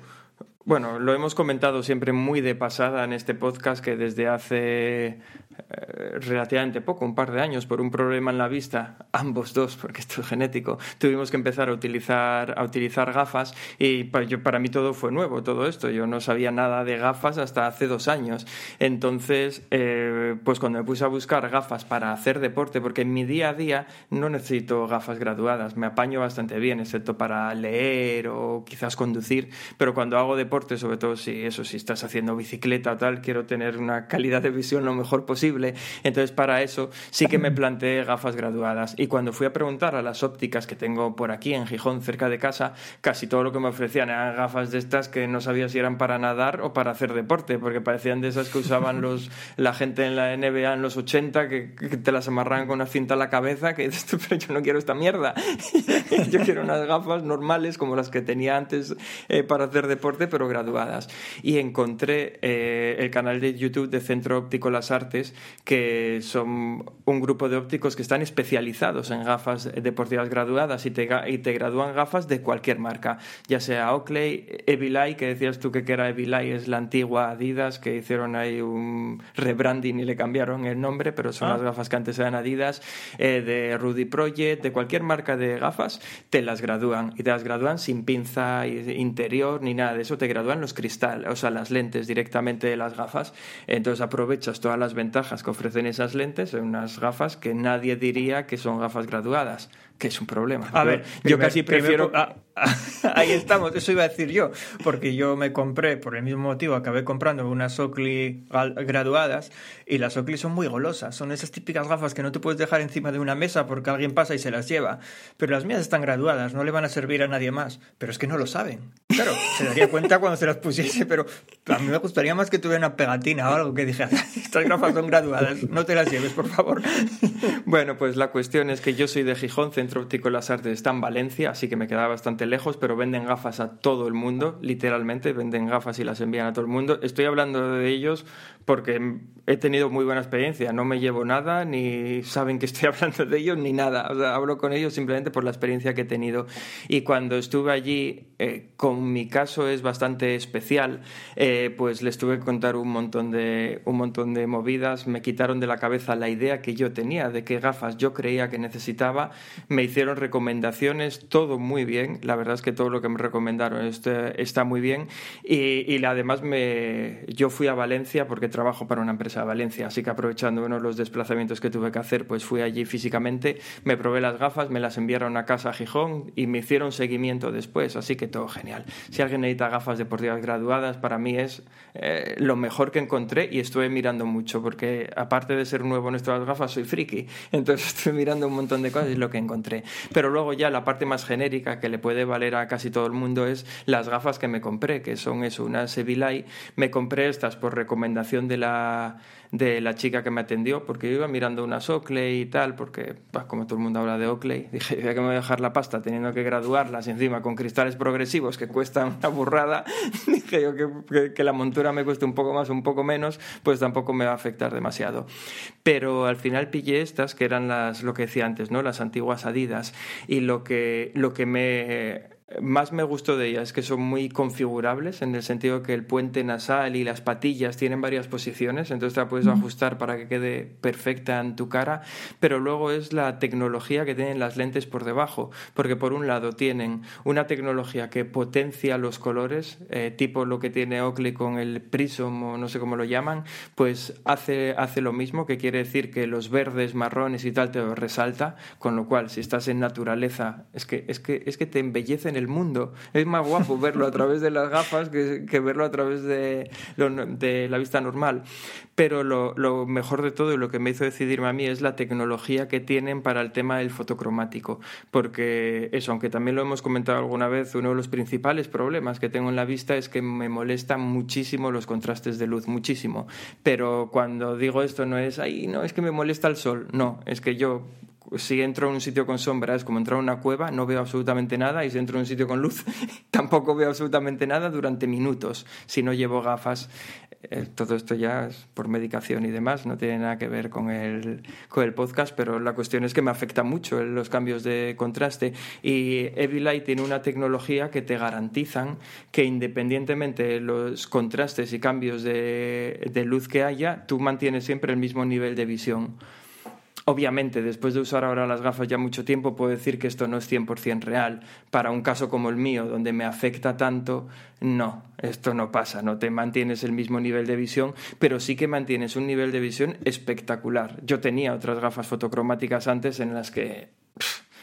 Speaker 3: Bueno, lo hemos comentado siempre muy de pasada en este podcast que desde hace relativamente poco, un par de años, por un problema en la vista, ambos dos, porque esto es genético, tuvimos que empezar a utilizar, a utilizar gafas y para mí todo fue nuevo, todo esto. Yo no sabía nada de gafas hasta hace dos años. Entonces, eh, pues cuando me puse a buscar gafas para hacer deporte, porque en mi día a día no necesito gafas graduadas, me apaño bastante bien, excepto para leer o quizás conducir, pero cuando hago deporte, sobre todo si eso, si estás haciendo bicicleta o tal, quiero tener una calidad de visión lo mejor posible. Entonces, para eso sí que me planteé gafas graduadas. Y cuando fui a preguntar a las ópticas que tengo por aquí en Gijón, cerca de casa, casi todo lo que me ofrecían eran gafas de estas que no sabía si eran para nadar o para hacer deporte, porque parecían de esas que usaban los, la gente en la NBA en los 80, que, que te las amarraban con una cinta a la cabeza, que dices pero yo no quiero esta mierda. yo quiero unas gafas normales como las que tenía antes eh, para hacer deporte, pero graduadas. Y encontré eh, el canal de YouTube de Centro Óptico Las Artes, que son un grupo de ópticos que están especializados en gafas deportivas graduadas y te, y te gradúan gafas de cualquier marca, ya sea Oakley, Evilay, que decías tú que era Evilay, es la antigua Adidas, que hicieron ahí un rebranding y le cambiaron el nombre, pero son
Speaker 2: Ah.
Speaker 3: las gafas que antes eran Adidas, eh, de Rudy Project, de cualquier marca de gafas, te las gradúan y te las gradúan sin pinza interior ni nada de eso, te gradúan los cristales, o sea, las lentes directamente de las gafas. Entonces aprovechas todas las ventajas que ofrecen esas lentes en unas gafas que nadie diría que son gafas graduadas, que es un problema.
Speaker 2: A ver,
Speaker 3: yo
Speaker 2: primer-
Speaker 3: casi prefiero...
Speaker 2: ah, ah, ahí estamos, eso iba a decir yo, porque yo me compré, por el mismo motivo, acabé comprando unas Oakley graduadas y las Oakley son muy golosas, son esas típicas gafas que no te puedes dejar encima de una mesa porque alguien pasa y se las lleva, pero las mías están graduadas, no le van a servir a nadie más, pero es que no lo saben. Claro, se daría cuenta cuando se las pusiese, pero a mí me gustaría más que tuviera una pegatina o algo que dijera, estas gafas son graduadas, no te las lleves, por favor.
Speaker 3: Bueno, pues la cuestión es que yo soy de Gijón, Centro Óptico de las Artes está en Valencia, así que me quedaba bastante lejos, pero venden gafas a todo el mundo, literalmente, venden gafas y las envían a todo el mundo. Estoy hablando de ellos porque he tenido muy buena experiencia, no me llevo nada, ni saben que estoy hablando de ellos, ni nada. O sea, hablo con ellos simplemente por la experiencia que he tenido. Y cuando estuve allí, eh, con mi caso es bastante especial, eh, pues les tuve que contar un montón, de, un montón de movidas, me quitaron de la cabeza la idea que yo tenía de qué gafas yo creía que necesitaba, me hicieron recomendaciones, todo muy bien, la verdad es que todo lo que me recomendaron este, está muy bien. Y, y además me, yo fui a Valencia porque trabajo para una empresa de Valencia, así que aprovechando uno de los desplazamientos que tuve que hacer, pues fui allí físicamente, me probé las gafas, me las enviaron a casa a Gijón y me hicieron seguimiento después, así que todo genial. Si alguien necesita gafas deportivas graduadas, para mí es eh, lo mejor que encontré y estuve mirando mucho, porque aparte de ser nuevo en estas gafas, soy friki, entonces estuve mirando un montón de cosas y lo que encontré. Pero luego ya la parte más genérica que le puede valer a casi todo el mundo es las gafas que me compré, que son eso, unas Sevilay. Me compré estas por recomendación de la de la chica que me atendió, porque yo iba mirando unas Oakley y tal, porque pues, como todo el mundo habla de Oakley, dije que me voy a dejar la pasta teniendo que graduarlas encima con cristales progresivos que cuestan una burrada, dije yo que, que, la montura me cueste un poco más un poco menos, pues tampoco me va a afectar demasiado. Pero al final pillé estas, que eran las, lo que decía antes, ¿no? las antiguas Adidas, y lo que, lo que me más me gustó de ellas es que son muy configurables en el sentido que el puente nasal y las patillas tienen varias posiciones, entonces la puedes ajustar para que quede perfecta en tu cara, pero luego es la tecnología que tienen las lentes por debajo, porque por un lado tienen una tecnología que potencia los colores, eh, tipo lo que tiene Oakley con el Prism o no sé cómo lo llaman, pues hace, hace lo mismo, que quiere decir que los verdes, marrones y tal te lo resalta, con lo cual si estás en naturaleza, es que, es que, es que te embellecen el mundo. Es más guapo verlo a través de las gafas que, verlo a través de, de, la vista normal. Pero lo, lo, mejor de todo y lo que me hizo decidirme a mí es la tecnología que tienen para el tema del fotocromático. Porque eso, aunque también lo hemos comentado alguna vez, uno de los principales problemas que tengo en la vista es que me molestan muchísimo los contrastes de luz, muchísimo. Pero cuando digo esto no es, ay, no, es que me molesta el sol. No, es que yo si entro en un sitio con sombra es como entrar en una cueva, no veo absolutamente nada, y si entro en un sitio con luz, tampoco veo absolutamente nada durante minutos si no llevo gafas. Eh, todo esto ya es por medicación y demás, no tiene nada que ver con el, con el podcast, pero la cuestión es que me afecta mucho los cambios de contraste. Y Evilite tiene una tecnología que te garantizan que independientemente de los contrastes y cambios de, de luz que haya, tú mantienes siempre el mismo nivel de visión. Obviamente, después de usar ahora las gafas ya mucho tiempo, puedo decir que esto no es 100% real. Para un caso como el mío, donde me afecta tanto, no, esto no pasa, no te mantienes el mismo nivel de visión, pero sí que mantienes un nivel de visión espectacular. Yo tenía otras gafas fotocromáticas antes en las que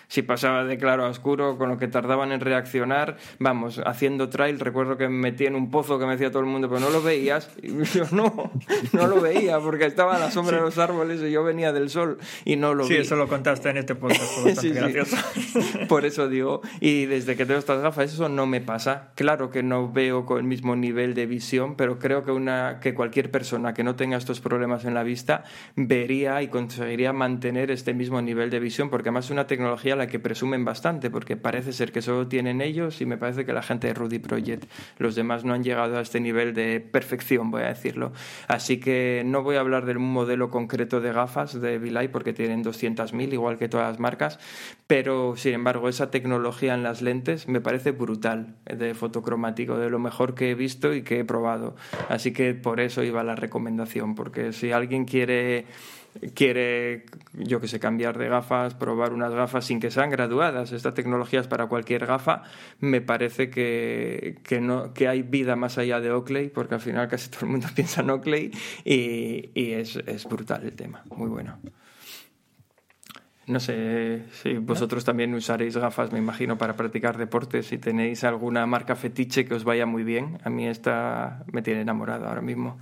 Speaker 3: si pasaba de claro a oscuro, con lo que tardaban en reaccionar, vamos, haciendo trail, recuerdo que me metí en un pozo que me decía todo el mundo, pero no lo veías, y yo no, no lo veía, porque estaba a la sombra de los árboles y yo venía del sol y no lo
Speaker 2: sí,
Speaker 3: vi.
Speaker 2: Sí, eso lo contaste en este podcast, sí, gracioso.
Speaker 3: Por eso digo, y desde que tengo estas gafas, eso no me pasa. Claro que no veo con el mismo nivel de visión, pero creo que, una, que cualquier persona que no tenga estos problemas en la vista vería y conseguiría mantener este mismo nivel de visión, porque además es una tecnología la que presumen bastante, porque parece ser que solo tienen ellos y me parece que la gente de Rudy Project, los demás no han llegado a este nivel de perfección, voy a decirlo. Así que no voy a hablar de un modelo concreto de gafas de Vilay porque tienen 200.000, igual que todas las marcas, pero sin embargo esa tecnología en las lentes me parece brutal de fotocromático, de lo mejor que he visto y que he probado. Así que por eso iba la recomendación, porque si alguien quiere quiere, yo que sé, cambiar de gafas, probar unas gafas sin que sean graduadas, esta tecnología es para cualquier gafa, me parece que, que, no, que hay vida más allá de Oakley, porque al final casi todo el mundo piensa en Oakley y, y es, es brutal el tema, muy bueno. No sé si vosotros también usaréis gafas, me imagino, para practicar deportes. Si tenéis alguna marca fetiche que os vaya muy bien. A mí esta me tiene enamorado ahora mismo.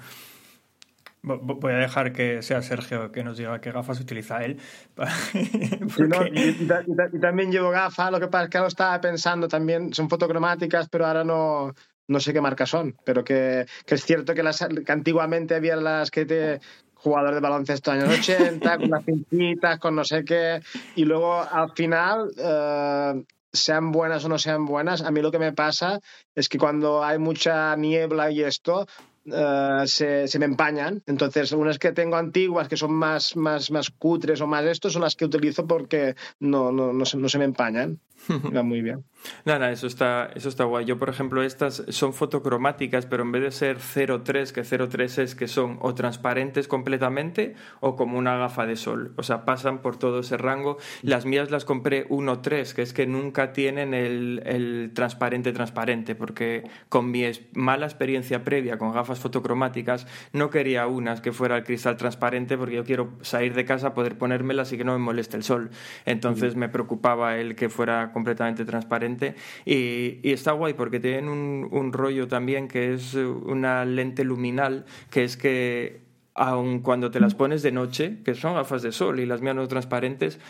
Speaker 2: Voy a dejar que sea Sergio que nos diga qué gafas utiliza él.
Speaker 4: y, también llevo gafas, lo que pasa es que ahora estaba pensando también, son fotocromáticas, pero ahora no, no sé qué marcas son. Pero que, que es cierto que, las, que antiguamente había las que te, jugador de baloncesto años 80, con las cincitas, con no sé qué, y luego al final, eh, sean buenas o no sean buenas, a mí lo que me pasa es que cuando hay mucha niebla y esto, Uh, se, se, me empañan. Entonces, unas que tengo antiguas, que son más, más, más cutres o más estos, son las que utilizo porque no, no, no, se, no se me empañan. Va muy bien.
Speaker 3: Nada, eso está, eso está guay. Yo, por ejemplo, estas son fotocromáticas, pero en vez de ser 0,3, que 0,3 es que son o transparentes completamente o como una gafa de sol. O sea, pasan por todo ese rango. Las mías las compré 1,3, que es que nunca tienen el, el transparente transparente, porque con mi mala experiencia previa con gafas fotocromáticas, no quería unas que fuera el cristal transparente, porque yo quiero salir de casa, poder ponérmelas y que no me moleste el sol. Entonces me preocupaba el que fuera completamente transparente y, está guay porque tienen un, rollo también que es una lente luminal, que es que aun cuando te las pones de noche, que son gafas de sol y las mías no transparentes,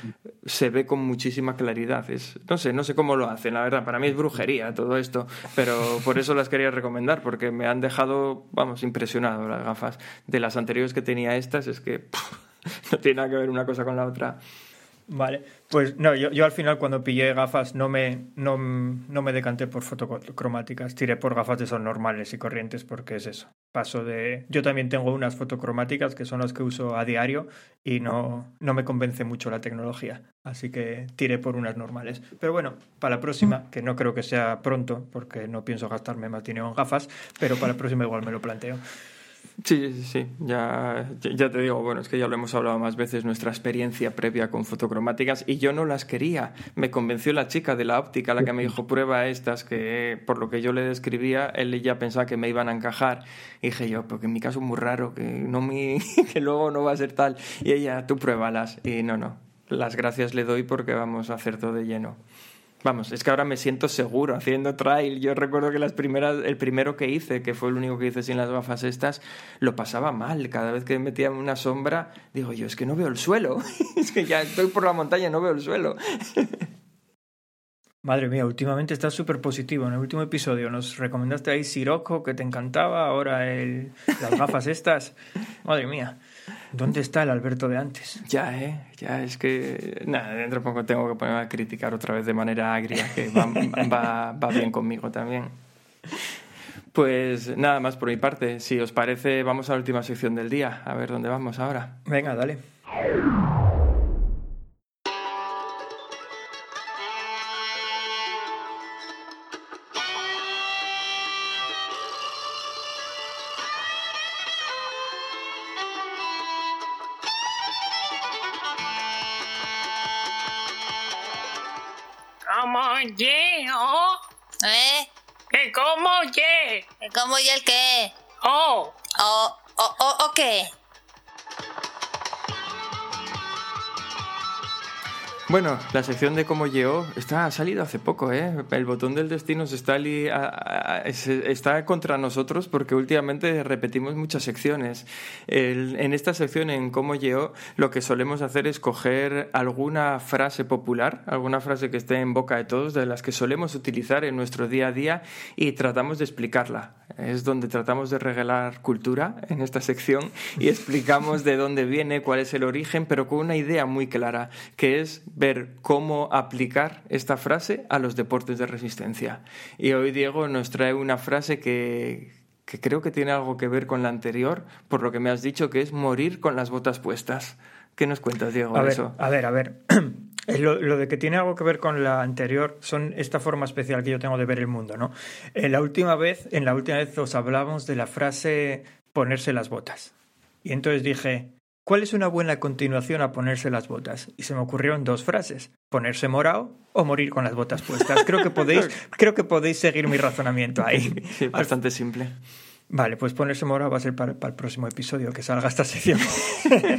Speaker 3: se ve con muchísima claridad. Es, no sé, no sé cómo lo hacen, la verdad. Para mí es brujería todo esto, pero por eso las quería recomendar, porque me han dejado, vamos, impresionado las gafas. De las anteriores que tenía estas, es que no tiene nada que ver una cosa con la otra.
Speaker 2: Vale, pues no, yo, yo al final cuando pillé gafas no me, no, no me decanté por fotocromáticas, tiré por gafas de sol normales y corrientes porque es eso. Paso de... Yo también tengo unas fotocromáticas que son las que uso a diario y no, no me convence mucho la tecnología, así que tiré por unas normales. Pero bueno, para la próxima, que no creo que sea pronto porque no pienso gastarme más dinero en gafas, pero para la próxima igual me lo planteo.
Speaker 3: Sí, sí, sí, ya, ya- te digo, bueno, es que ya lo hemos hablado más veces, nuestra experiencia previa con fotocromáticas y yo no las quería. Me convenció la chica de la óptica, la que me dijo prueba estas, que por lo que yo le describía, él ya pensaba que me iban a encajar. Dije yo, porque en mi caso es muy raro, que, no me, que luego no va a ser tal. Y ella, tú pruébalas. Y no, no, las gracias le doy porque vamos a hacer todo de lleno. Vamos, es que ahora me siento seguro haciendo trail. Yo recuerdo que las primeras, el primero que hice, que fue el único que hice sin las gafas estas, lo pasaba mal. Cada vez que me metía en una sombra, digo yo, es que no veo el suelo. es que ya estoy por la montaña, no veo el suelo.
Speaker 2: Madre mía, últimamente estás súper positivo. En el último episodio nos recomendaste ahí Sirocco, que te encantaba, ahora el, las gafas estas. Madre mía, ¿dónde está el Alberto de antes?
Speaker 3: Ya, ¿eh? Ya, es que... Nada, dentro de poco tengo que ponerme a criticar otra vez de manera agria, que va, va, va bien conmigo también. Pues nada más por mi parte. Si os parece, vamos a la última sección del día. A ver dónde vamos ahora.
Speaker 2: Venga, dale.
Speaker 3: Bueno, la sección de cómo llegó está ha salido hace poco, ¿eh? El botón del destino se está, está contra nosotros porque últimamente repetimos muchas secciones. En esta sección, en cómo llegó, lo que solemos hacer es coger alguna frase popular, alguna frase que esté en boca de todos, de las que solemos utilizar en nuestro día a día y tratamos de explicarla. Es donde tratamos de regalar cultura en esta sección y explicamos de dónde viene, cuál es el origen, pero con una idea muy clara, que es ver cómo aplicar esta frase a los deportes de resistencia. Y hoy Diego nos trae una frase que, que creo que tiene algo que ver con la anterior, por lo que me has dicho, que es morir con las botas puestas. ¿Qué nos cuentas, Diego,
Speaker 2: A ver,
Speaker 3: eso?
Speaker 2: a ver, a ver. Lo, lo de que tiene algo que ver con la anterior son esta forma especial que yo tengo de ver el mundo, ¿no? Eh, la última vez, en la última vez os hablábamos de la frase ponerse las botas. Y entonces dije, ¿cuál es una buena continuación a ponerse las botas? Y se me ocurrieron dos frases, ponerse morado o morir con las botas puestas. Creo que podéis, creo que podéis seguir mi razonamiento ahí.
Speaker 3: Sí, bastante simple.
Speaker 2: Vale, pues ponerse morado va a ser para, para el próximo episodio que salga esta sección.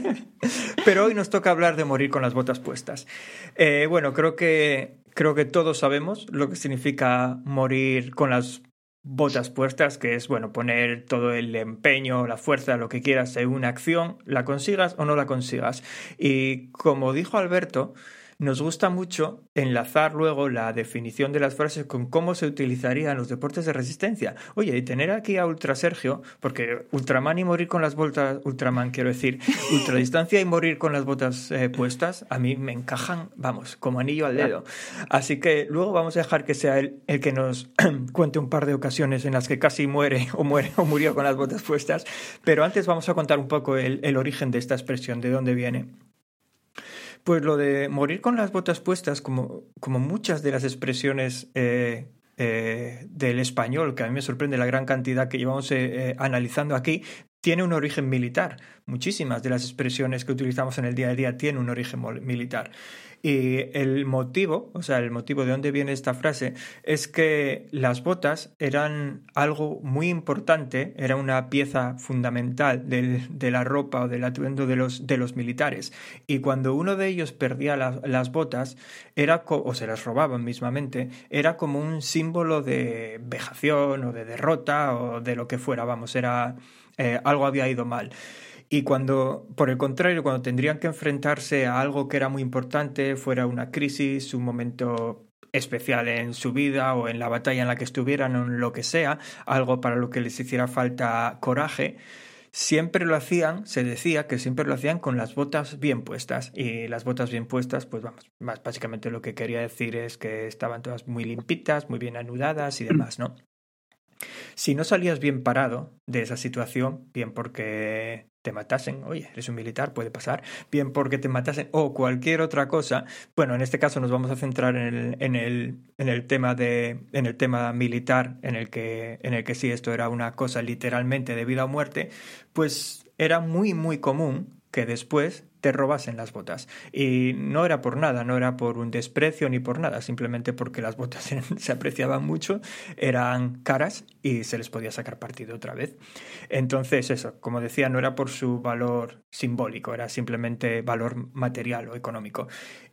Speaker 2: Pero hoy nos toca hablar de morir con las botas puestas. Eh, bueno, creo que, creo que todos sabemos lo que significa morir con las botas puestas, que es, bueno, poner todo el empeño, la fuerza, lo que quieras en una acción, la consigas o no la consigas. Y como dijo Alberto, nos gusta mucho enlazar luego la definición de las frases con cómo se utilizaría en los deportes de resistencia. Oye, y tener aquí a Ultra Sergio, porque Ultraman y morir con las botas, Ultraman quiero decir, ultradistancia y morir con las botas eh, puestas, a mí me encajan, vamos, como anillo al dedo. Así que luego vamos a dejar que sea él el que nos cuente un par de ocasiones en las que casi muere o muere o murió con las botas puestas. Pero antes vamos a contar un poco el, el origen de esta expresión, de dónde viene. Pues lo de morir con las botas puestas, como, muchas de las expresiones eh, eh, del español, que a mí me sorprende la gran cantidad que llevamos eh, analizando aquí, tiene un origen militar. Muchísimas de las expresiones que utilizamos en el día a día tienen un origen militar. Y el motivo, o sea, el motivo de dónde viene esta frase, es que las botas eran algo muy importante, era una pieza fundamental del- de la ropa o del atuendo de los, de los militares. Y cuando uno de ellos perdía la- las botas, era o se las robaban mismamente, era como un símbolo de vejación o de derrota o de lo que fuera, vamos, era eh, algo había ido mal. Y cuando, por el contrario, cuando tendrían que enfrentarse a algo que era muy importante, fuera una crisis, un momento especial en su vida o en la batalla en la que estuvieran o en lo que sea, algo para lo que les hiciera falta coraje, siempre lo hacían, se decía que siempre lo hacían con las botas bien puestas. Y las botas bien puestas, pues vamos, más básicamente lo que quería decir es que estaban todas muy limpitas, muy bien anudadas y demás, ¿no? Si no salías bien parado de esa situación, bien porque te matasen, oye, eres un militar, puede pasar, bien porque te matasen o cualquier otra cosa, bueno, en este caso nos vamos a centrar en el, en el, en el tema de en el tema militar, en el que en el que sí esto era una cosa literalmente de vida o muerte, pues era muy muy común que después te robasen las botas. Y no era por nada, no era por un desprecio ni por nada, simplemente porque las botas se apreciaban mucho, eran caras y se les podía sacar partido otra vez. Entonces, eso, como decía, no era por su valor simbólico, era simplemente valor material o económico.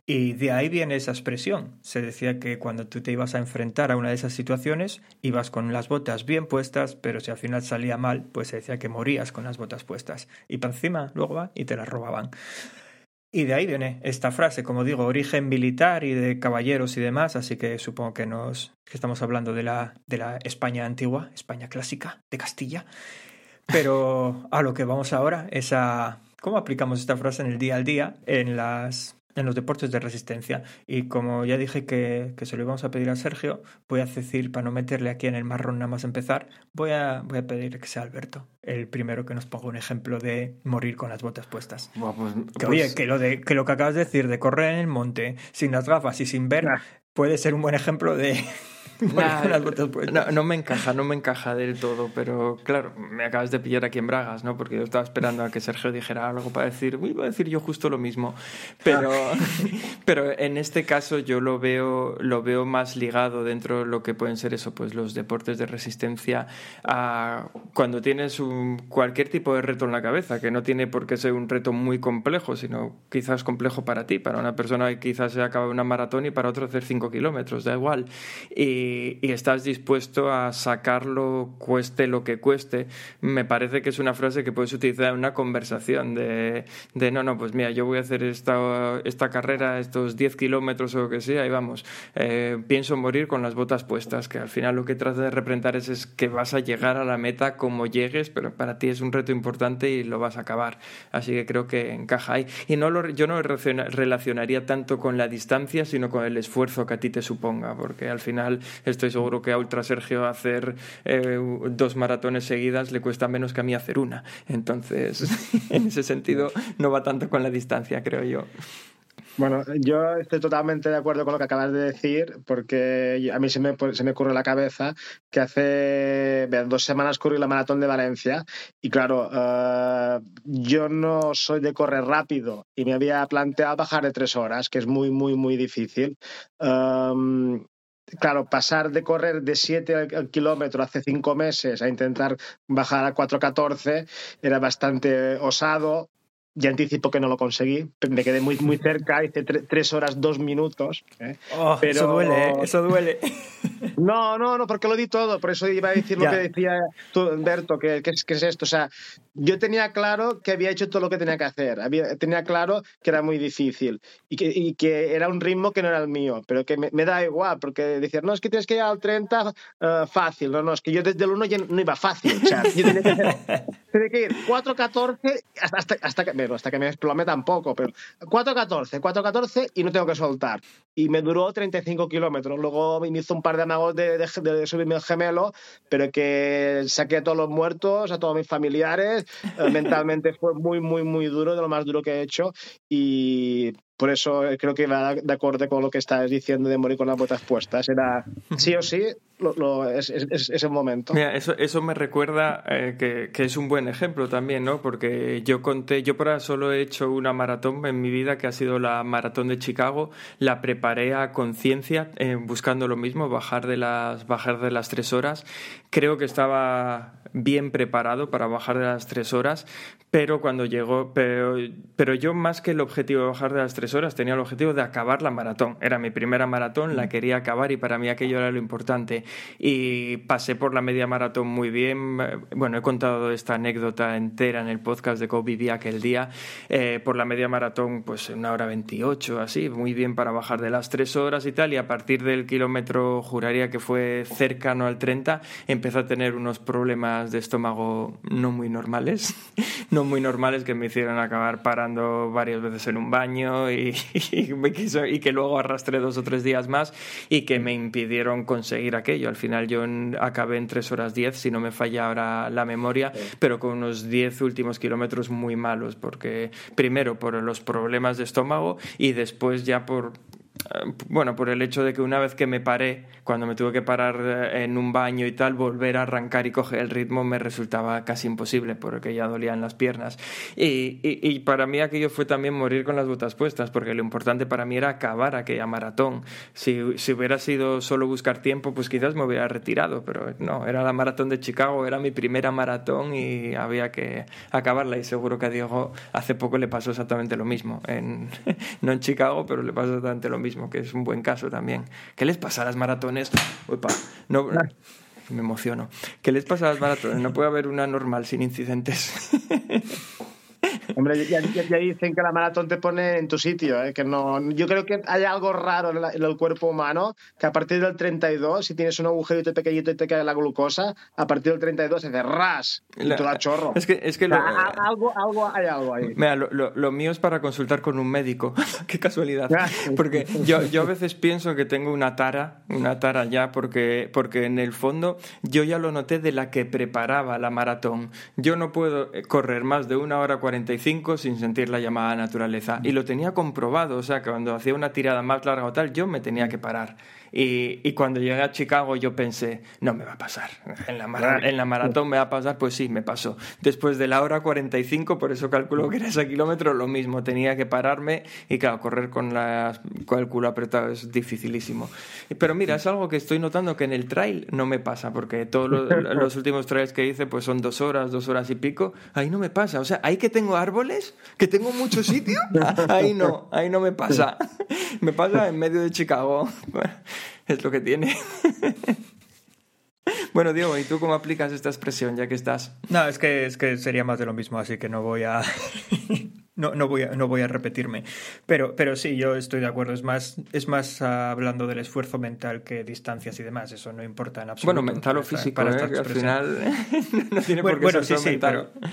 Speaker 2: Y de ahí viene esa expresión. Se decía que cuando tú te ibas a enfrentar a una de esas situaciones, ibas con las botas bien puestas, pero si al final salía mal, pues se decía que morías con las botas puestas. Y para encima luego va y te las robaban. Y de ahí viene esta frase, como digo, origen militar y de caballeros y demás, así que supongo que nos que estamos hablando de la, de la España antigua, España clásica, de Castilla. Pero a lo que vamos ahora es a cómo aplicamos esta frase en el día al día en las en los deportes de resistencia. Y como ya dije que, que, se lo íbamos a pedir a Sergio, voy a decir, para no meterle aquí en el marrón nada más empezar, voy a, voy a pedir que sea Alberto, el primero que nos ponga un ejemplo de morir con las botas puestas.
Speaker 3: Pues,
Speaker 2: que,
Speaker 3: pues...
Speaker 2: oye, que lo, de, que lo que acabas de decir de correr en el monte sin las gafas y sin ver, nah. puede ser un buen ejemplo de...
Speaker 3: No, no, me encaja, no me encaja del todo, pero claro, me acabas de pillar aquí en Bragas, ¿no? Porque yo estaba esperando a que Sergio dijera algo para decir, iba a decir yo justo lo mismo, pero, pero en este caso yo lo veo, lo veo más ligado dentro de lo que pueden ser eso, pues los deportes de resistencia a cuando tienes un, cualquier tipo de reto en la cabeza, que no tiene por qué ser un reto muy complejo, sino quizás complejo para ti, para una persona que quizás se acaba una maratón y para otro hacer 5 kilómetros, da igual. Y y, estás dispuesto a sacarlo cueste lo que cueste, me parece que es una frase que puedes utilizar en una conversación de, de no, no, pues mira, yo voy a hacer esta, esta carrera, estos 10 kilómetros o lo que sea, y vamos, eh, pienso morir con las botas puestas, que al final lo que trata de representar es, es que vas a llegar a la meta como llegues, pero para ti es un reto importante y lo vas a acabar. Así que creo que encaja ahí. Y no lo, yo no lo relacionaría tanto con la distancia, sino con el esfuerzo que a ti te suponga, porque al final estoy seguro que a Ultra Sergio hacer eh, dos maratones seguidas le cuesta menos que a mí hacer una. Entonces, en ese sentido, no va tanto con la distancia, creo yo.
Speaker 4: Bueno, yo estoy totalmente de acuerdo con lo que acabas de decir, porque a mí se me, se me ocurre la cabeza que hace dos semanas corrí la maratón de Valencia y claro, uh, yo no soy de correr rápido y me había planteado bajar de tres horas, que es muy, muy, muy difícil. Um, claro, pasar de correr de 7 al kilómetro hace 5 meses a intentar bajar a 4.14 era bastante osado. Ya anticipo que no lo conseguí, me quedé muy, muy cerca, hice 3 horas 2 minutos. ¿eh?
Speaker 2: Oh, Pero... Eso duele, ¿eh? eso duele.
Speaker 4: No, no, no, porque lo di todo, por eso iba a decir lo que decía tú, Humberto, que, que, es, que es esto. O sea, yo tenía claro que había hecho todo lo que tenía que hacer, había, tenía claro que era muy difícil y que, y que era un ritmo que no era el mío, pero que me, me da igual, porque decir, no, es que tienes que ir al 30 uh, fácil, no, no, es que yo desde el 1 ya no iba fácil, o sea, yo tenía que hacer, Tiene que ir 4.14 hasta, hasta, hasta, que, bueno, hasta que me desplome tampoco, pero 4.14, 4.14 y no tengo que soltar. Y me duró 35 kilómetros. Luego me hizo un par de amagos de, de, de subirme el gemelo, pero que saqué a todos los muertos, a todos mis familiares. Eh, mentalmente fue muy, muy, muy duro, de lo más duro que he hecho. Y por eso creo que va de acuerdo con lo que estás diciendo de morir con las botas puestas. Era sí o sí, lo, lo, es, es, es, el momento.
Speaker 3: Mira, eso, eso me recuerda eh, que, que, es un buen ejemplo también, ¿no? Porque yo conté, yo por ahora solo he hecho una maratón en mi vida que ha sido la maratón de Chicago. La preparé a conciencia, eh, buscando lo mismo, bajar de las bajar de las tres horas. Creo que estaba bien preparado para bajar de las tres horas, pero cuando llegó, pero, pero yo más que el objetivo de bajar de las tres horas tenía el objetivo de acabar la maratón. Era mi primera maratón, la quería acabar y para mí aquello era lo importante. Y pasé por la media maratón muy bien. Bueno, he contado esta anécdota entera en el podcast de cómo viví aquel día. Eh, por la media maratón, pues una hora veintiocho, así, muy bien para bajar de las tres horas y tal. Y a partir del kilómetro, juraría que fue cercano al 30, empezó a tener unos problemas de estómago no muy normales. no muy normales que me hicieron acabar parando varias veces en un baño y, y, me quiso, y que luego arrastré dos o tres días más y que me impidieron conseguir aquello. Al final yo acabé en tres horas diez, si no me falla ahora la memoria, pero con unos diez últimos kilómetros muy malos, porque primero por los problemas de estómago y después ya por bueno, por el hecho de que una vez que me paré, cuando me tuve que parar eh, en un baño y tal, volver a arrancar y coger el ritmo me resultaba casi imposible porque ya dolían las piernas. Y, y, y, para mí aquello fue también morir con las botas puestas, porque lo importante para mí era acabar aquella maratón. Si, si hubiera sido solo buscar tiempo, pues quizás me hubiera retirado, pero no, era la maratón de Chicago, era mi primera maratón y había que acabarla. Y seguro que a Diego hace poco le pasó exactamente lo mismo. En, no en Chicago, pero le pasó exactamente lo mismo que es un buen caso también. ¿Qué les pasa a las maratones? No, me emociono. ¿Qué les pasa a las maratones? No puede haber una normal sin incidentes.
Speaker 4: Hombre, ya, ya, dicen que la maratón te pone en tu sitio, ¿eh? que no, yo creo que hay algo raro en, la, en, el cuerpo humano, que a partir del 32, si tienes un agujerito pequeñito y te cae la glucosa, a partir del 32 se ras y
Speaker 3: la,
Speaker 4: te da chorro.
Speaker 3: Es que, es que lo,
Speaker 4: algo, algo, hay algo ahí.
Speaker 3: Mira, lo, lo, lo, mío es para consultar con un médico. Qué casualidad. Porque yo, yo a veces pienso que tengo una tara, una tara ya, porque, porque en el fondo yo ya lo noté de la que preparaba la maratón. Yo no puedo correr más de una hora 45 sin sentir la llamada naturaleza. Y lo tenía comprobado, o sea, que cuando hacía una tirada más larga o tal, yo me tenía que parar. Y, y, cuando llegué a Chicago yo pensé, no me va a pasar. En la, mar en la maratón me va a pasar, pues sí, me pasó. Después de la hora 45, por eso calculo que era ese kilómetro, lo mismo. Tenía que pararme y claro, correr con, la, con el culo apretado es dificilísimo. Pero mira, es algo que estoy notando que en el trail no me pasa, porque todos los, los últimos trails que hice pues son dos horas, dos horas y pico. Ahí no me pasa. O sea, ahí que tengo árboles, que tengo mucho sitio, ahí no, ahí no me pasa. Me pasa en medio de Chicago. es lo que tiene. bueno, Diego, ¿y tú cómo aplicas esta expresión ya que estás?
Speaker 2: No, es que, es que sería más de lo mismo, así que no voy a... No, no, voy a, no voy a repetirme. Pero, pero sí, yo estoy de acuerdo. Es más, es más uh, hablando del esfuerzo mental que distancias y demás. Eso no importa en absoluto.
Speaker 3: Bueno, mental o físico, para ¿eh? al final no tiene
Speaker 2: bueno,
Speaker 3: por qué
Speaker 2: bueno,
Speaker 3: ser
Speaker 2: sí, sí,
Speaker 3: mental.
Speaker 2: pero,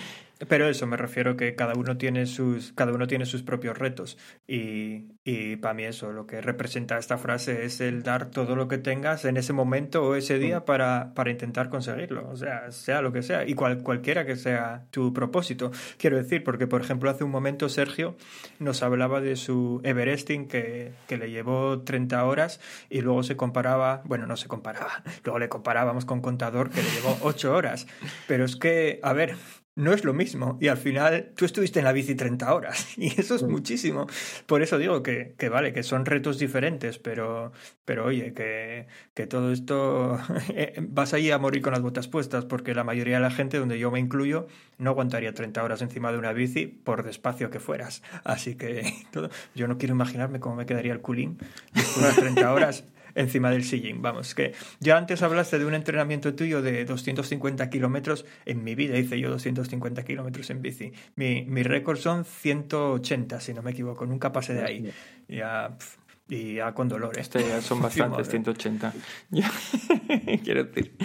Speaker 2: pero eso, me refiero que cada uno tiene sus, cada uno tiene sus propios retos. Y, y para mí eso, lo que representa esta frase es el dar todo lo que tengas en ese momento o ese día para, para intentar conseguirlo. O sea, sea lo que sea. Y cual, cualquiera que sea tu propósito. Quiero decir, porque por ejemplo hace un momento Sergio nos hablaba de su Everesting que, que le llevó 30 horas y luego se comparaba, bueno, no se comparaba, luego le comparábamos con Contador que le llevó 8 horas. Pero es que, a ver, no es lo mismo. Y al final tú estuviste en la bici 30 horas. Y eso es muchísimo. Por eso digo que, que vale, que son retos diferentes, pero, pero oye, que, que todo esto vas ahí a morir con las botas puestas, porque la mayoría de la gente, donde yo me incluyo, no aguantaría 30 horas encima de una bici por despacio que fueras. Así que todo, yo no quiero imaginarme cómo me quedaría el culín después de 30 horas encima del sillín. Vamos, que ya antes hablaste de un entrenamiento tuyo de 250 kilómetros. En mi vida hice yo 250 kilómetros en bici. Mi, mi récord son 180, si no me equivoco. Nunca pasé de ahí. Ya, pff, Y ya con dolor.
Speaker 3: Este ya son bastantes,
Speaker 2: Madre.
Speaker 3: 180. Ya, Quiero decir,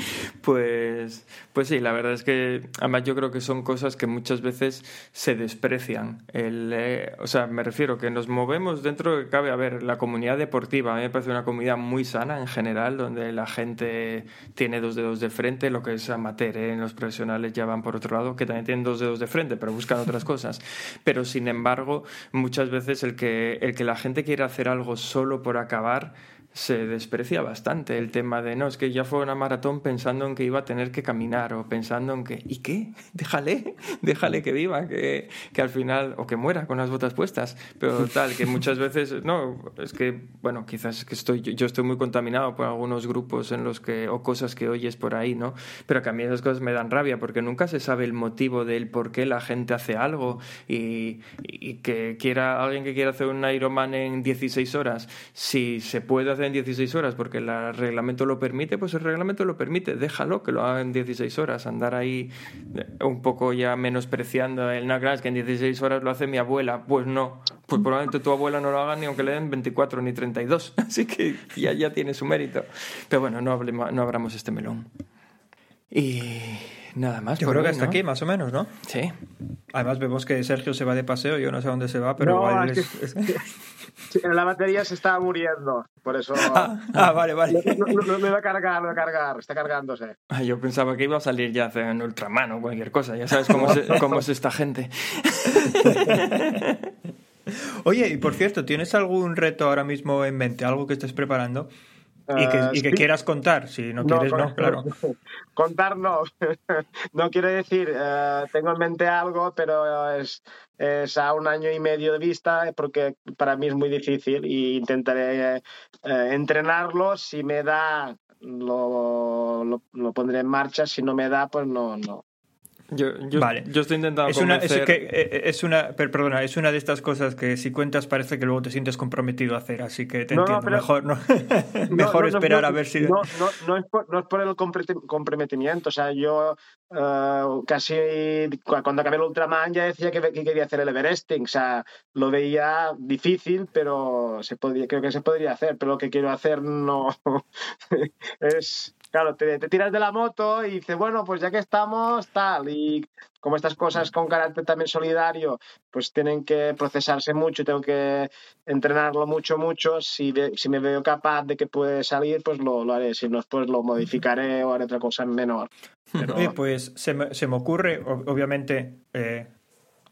Speaker 3: pues, pues sí, la verdad es que además yo creo que son cosas que muchas veces se desprecian. El, eh, o sea, me refiero que nos movemos dentro de que cabe, a ver, la comunidad deportiva, a mí me parece una comunidad muy sana en general, donde la gente tiene dos dedos de frente, lo que es amateur, ¿eh? los profesionales ya van por otro lado, que también tienen dos dedos de frente, pero buscan otras cosas. Pero sin embargo, muchas veces el que, el que la gente quiera hacer algo solo por acabar se desprecia bastante el tema de no, es que ya fue una maratón pensando en que iba a tener que caminar o pensando en que, ¿y qué? Déjale, déjale que viva, que, que al final, o que muera con las botas puestas, pero tal, que muchas veces, no, es que, bueno, quizás que estoy, yo estoy muy contaminado por algunos grupos en los que, o cosas que oyes por ahí, ¿no? Pero que a mí esas cosas me dan rabia porque nunca se sabe el motivo del por qué la gente hace algo y, y que quiera, alguien que quiera hacer un Ironman en 16 horas, si se puede hacer en 16 horas porque el reglamento lo permite, pues el reglamento lo permite, déjalo que lo haga en 16 horas, andar ahí eh, un poco ya menospreciando el no, que en 16 horas lo hace mi abuela, pues no, pues probablemente tu abuela no lo haga ni aunque le den 24 ni 32, así que ya, ya tiene su mérito. Pero bueno, no, hablemos, no abramos este melón. Y nada más.
Speaker 2: Yo
Speaker 3: por
Speaker 2: creo que hasta
Speaker 3: ¿no?
Speaker 2: aquí, más o menos, ¿no?
Speaker 3: Sí.
Speaker 2: Además vemos que Sergio se va de paseo, yo no sé a dónde se va, pero
Speaker 4: No,
Speaker 2: igual
Speaker 4: es
Speaker 2: es-
Speaker 4: que- Sí, la batería se está muriendo, por eso
Speaker 2: Ah, ah, vale, vale.
Speaker 4: no, no- no- no iba a cargar, no iba a cargar, está cargándose.
Speaker 3: Ah, Yo pensaba que iba a salir ya en Ultraman o cualquier cosa. Ya sabes cómo es, cómo es esta gente.
Speaker 2: Oye, y por cierto, ¿tienes algún reto ahora mismo en mente? ¿Algo que estés preparando? Y que,
Speaker 4: Ah,
Speaker 2: y que
Speaker 4: sí.
Speaker 2: quieras contar, si no quieres, no, claro.
Speaker 4: Contar no. no quiero decir, eh, tengo en mente algo, pero es, es a un año y medio de vista, porque para mí es muy difícil y intentaré eh, eh, entrenarlo. Si me da, lo, lo, lo pondré en marcha. Si no me da, pues no, no.
Speaker 3: Yo, yo,
Speaker 2: Vale.
Speaker 3: yo estoy intentando
Speaker 2: Es una, es,
Speaker 3: convencer...
Speaker 2: que, eh, es una, per- perdona, es una de estas cosas que si cuentas parece que luego te sientes comprometido a hacer, así que te
Speaker 4: No,
Speaker 2: entiendo.
Speaker 4: pero-
Speaker 2: Mejor, no, mejor esperar
Speaker 4: no,
Speaker 2: a ver si.
Speaker 4: No, no, no es, por, no es por el comprometimiento. O sea, yo eh, casi cu- cuando acabé el Ultraman ya decía que, que quería hacer el Everesting. O sea, lo veía difícil, pero se podía, creo que se podría hacer. Pero lo que quiero hacer no es. Claro, te, te tiras de la moto y dices, bueno, pues ya que estamos, tal. Y como estas cosas con carácter también solidario, pues tienen que procesarse mucho, tengo que entrenarlo mucho, mucho. Si, me veo capaz de que puede salir, pues lo, lo haré. Si no, pues lo modificaré o haré otra cosa menor. Pero-
Speaker 2: Oye, pues se me, se me ocurre, obviamente, eh,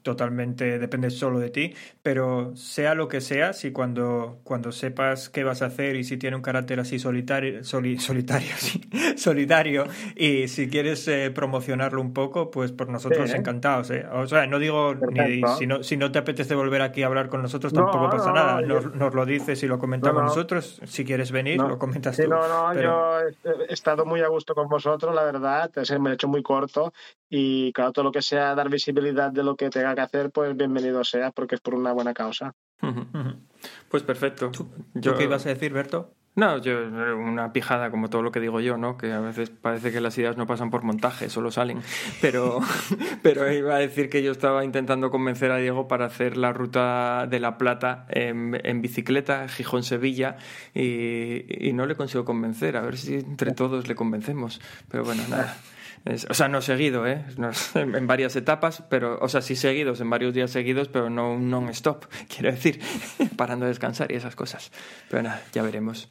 Speaker 2: totalmente depende solo de ti, pero sea lo que sea, si cuando, cuando sepas qué vas a hacer y si tiene un carácter así solitario, soli- solitario, sí, solidario, y si quieres eh, promocionarlo un poco, pues por nosotros
Speaker 4: Sí, ¿eh?
Speaker 2: encantados. ¿eh? O sea, no digo ni si no, si no te apetece volver aquí a hablar con nosotros,
Speaker 4: No,
Speaker 2: tampoco pasa
Speaker 4: no,
Speaker 2: nada. Nos, nos lo dices y lo comentamos
Speaker 4: No, no.
Speaker 2: nosotros. Si quieres venir, lo comentas
Speaker 4: Sí,
Speaker 2: tú.
Speaker 4: no, no,
Speaker 2: pero-
Speaker 4: yo he- he estado muy a gusto con vosotros, la verdad. Se me ha hecho muy corto. Y claro, todo lo que sea dar visibilidad de lo que tenga que hacer, pues bienvenido sea, porque es por una buena causa.
Speaker 3: Pues perfecto.
Speaker 2: ¿Tú
Speaker 3: Yo-
Speaker 2: qué ibas a decir, Berto?
Speaker 3: No, yo una pijada como todo lo que digo yo, ¿no? Que a veces parece que las ideas no pasan por montaje, solo salen. Pero, pero iba a decir que yo estaba intentando convencer a Diego para hacer la ruta de La Plata en, en bicicleta, Gijón-Sevilla, y, y no le consigo convencer. A ver si entre todos le convencemos. Pero bueno, nada. O sea, no seguido, ¿eh? No- en, en varias etapas, pero, o sea, sí seguidos, en varios días seguidos, pero no un non-stop, quiero decir, parando a descansar y esas cosas. Pero nada, ya veremos.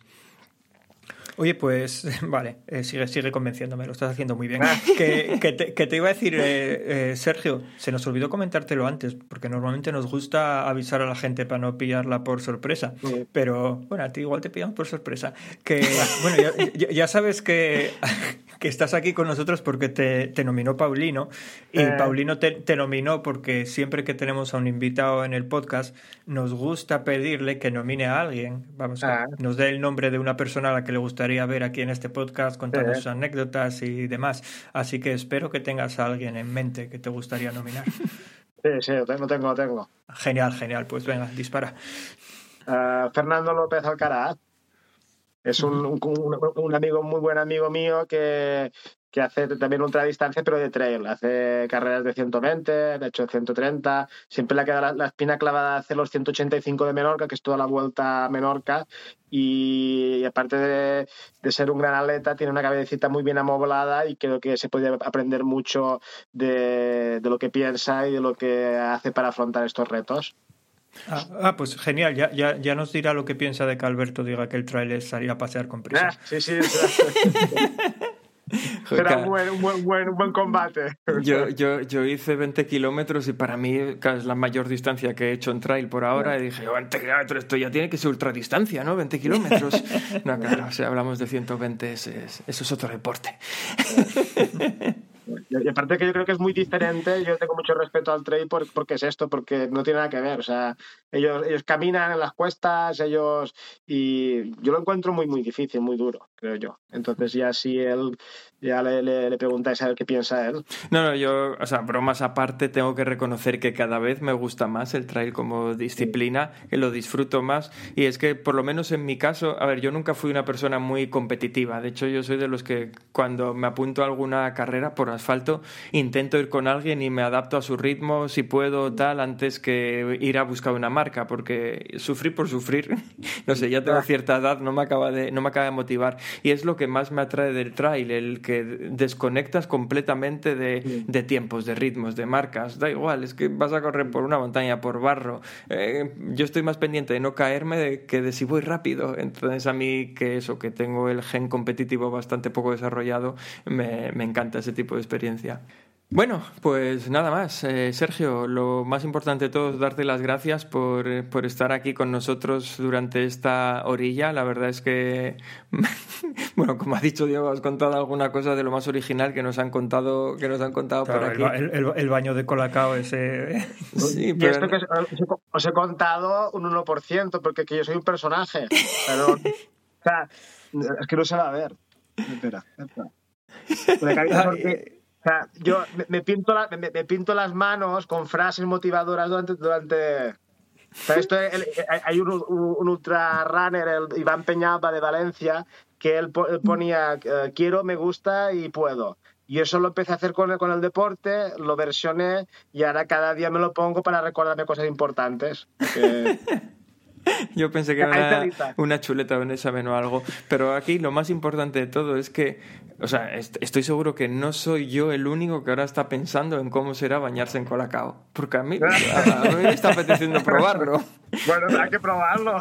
Speaker 2: Oye, pues vale, eh, sigue, sigue convenciéndome, lo estás haciendo muy bien. que, que te, que te iba a decir, eh, eh, Sergio, se nos olvidó comentártelo antes, porque normalmente nos gusta avisar a la gente para no pillarla por sorpresa.
Speaker 4: Sí.
Speaker 2: Pero bueno, a ti igual te pillamos por sorpresa. Que bueno, ya, ya- ya sabes que, que estás aquí con nosotros porque te, te nominó Paulino. Y. Paulino te, te nominó porque siempre que tenemos a un invitado en el podcast, nos gusta pedirle que nomine a alguien. Vamos, que
Speaker 4: Ah.
Speaker 2: nos dé el nombre de una persona a la que le gustaría ver aquí en este podcast, contando
Speaker 4: Sí.
Speaker 2: sus anécdotas y demás. Así que espero que tengas a alguien en mente que te gustaría nominar.
Speaker 4: Sí, sí, lo tengo, lo tengo, tengo.
Speaker 2: Genial, genial. Pues venga, dispara.
Speaker 4: Ah, Fernando López Alcaraz. Es un- un amigo, muy buen amigo mío que, que hace también ultradistancia, pero de trail. Hace carreras de 120, de hecho 130. Siempre le queda la, la espina clavada hacer los 185 de Menorca, que es toda la vuelta a Menorca. Y, aparte de, de, ser un gran atleta, tiene una cabecita muy bien amoblada y creo que se puede aprender mucho de, de lo que piensa y de lo que hace para afrontar estos retos.
Speaker 2: Ah, ah, pues genial, ya, ya, ya, nos dirá lo que piensa de que Alberto diga que el trailer salir a pasear con prisa.
Speaker 4: Ah, sí, sí, Será un buen, buen, buen, buen, combate.
Speaker 3: Yo, yo, yo hice 20 kilómetros y para mí es la mayor distancia que he hecho en trail por ahora. Y dije, 20 kilómetros, esto ya tiene que ser ultradistancia, ¿no? 20 kilómetros. No, claro, si hablamos de 120, es, es, eso es otro deporte.
Speaker 4: Y aparte que yo creo que es muy diferente, yo tengo mucho respeto al trail por, porque es esto, porque no tiene nada que ver. O sea, ellos, ellos caminan en las cuestas, ellos. Y yo lo encuentro muy, muy difícil, muy duro, creo yo. Entonces, ya si él. Ya le, le, le preguntáis a ver qué piensa él.
Speaker 3: No, no, yo, o sea, bromas aparte, tengo que reconocer que cada vez me gusta más el trail como disciplina, que lo disfruto más. Y es que, por lo menos en mi caso, a ver, yo nunca fui una persona muy competitiva. De hecho, yo soy de los que cuando me apunto a alguna carrera por asfalto, intento ir con alguien y me adapto a su ritmo, si puedo, tal, antes que ir a buscar una marca, porque sufrir por sufrir, no sé, ya tengo cierta edad, no me acaba de, no me acaba de motivar. Y es lo que más me atrae del trail, el que desconectas completamente de, de tiempos, de ritmos, de marcas. Da igual, es que vas a correr por una montaña, por barro. Eh, yo estoy más pendiente de no caerme de, que de si voy rápido. Entonces a mí que eso, que tengo el gen competitivo bastante poco desarrollado, me, me encanta ese tipo de experiencia. Bueno, pues nada más. Eh, Sergio, lo más importante de todo es darte las gracias por, por, estar aquí con nosotros durante esta orilla. La verdad es que, bueno, como ha dicho Diego, has contado alguna cosa de lo más original que nos han contado, que nos han contado
Speaker 2: claro,
Speaker 3: por aquí.
Speaker 2: El, el, el, baño de Colacao ese.
Speaker 4: Sí, pero... Y esto que os he contado un 1%, porque que yo soy un personaje. Pero, o sea, es que no se va a ver. Espera, espera. Porque, sea, yo me, me pinto la, me, me, pinto las manos con frases motivadoras durante. durante esto, el, hay un, un, ultra runner, el Iván Peñalba de Valencia, que él, él ponía uh, quiero, me gusta y puedo. Y eso lo empecé a hacer con el, con el deporte, lo versioné y ahora cada día me lo pongo para recordarme cosas importantes. Que...
Speaker 3: Yo pensé que era una, una chuleta o un examen o algo. Pero aquí lo más importante de todo es que, o sea, est estoy seguro que no soy yo el único que ahora está pensando en cómo será bañarse en Colacao. Porque a mí, a, a mí me está apeteciendo probarlo.
Speaker 4: Bueno, hay que probarlo.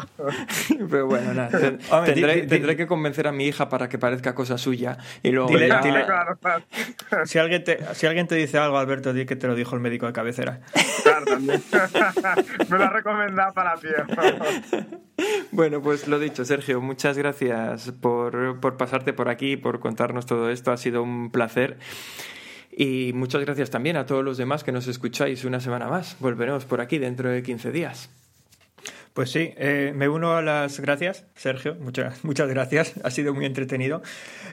Speaker 3: Pero bueno, nada. Ten, Hombre, tendré, tendré, que convencer a mi hija para que parezca cosa suya. Y luego
Speaker 2: dile,
Speaker 3: ya...
Speaker 2: dile, claro, claro. Si, alguien te, si alguien te dice algo, Alberto, di que te lo dijo el médico de cabecera.
Speaker 4: Claro, también. me lo ha recomendado para ti.
Speaker 3: Bueno, pues lo dicho, Sergio, muchas gracias por, por pasarte por aquí, por contarnos todo esto. Ha sido un placer. Y muchas gracias también a todos los demás que nos escucháis una semana más. Volveremos por aquí dentro de 15 días.
Speaker 2: Pues sí, eh, me uno a las gracias, Sergio. Muchas, muchas gracias. Ha sido muy entretenido.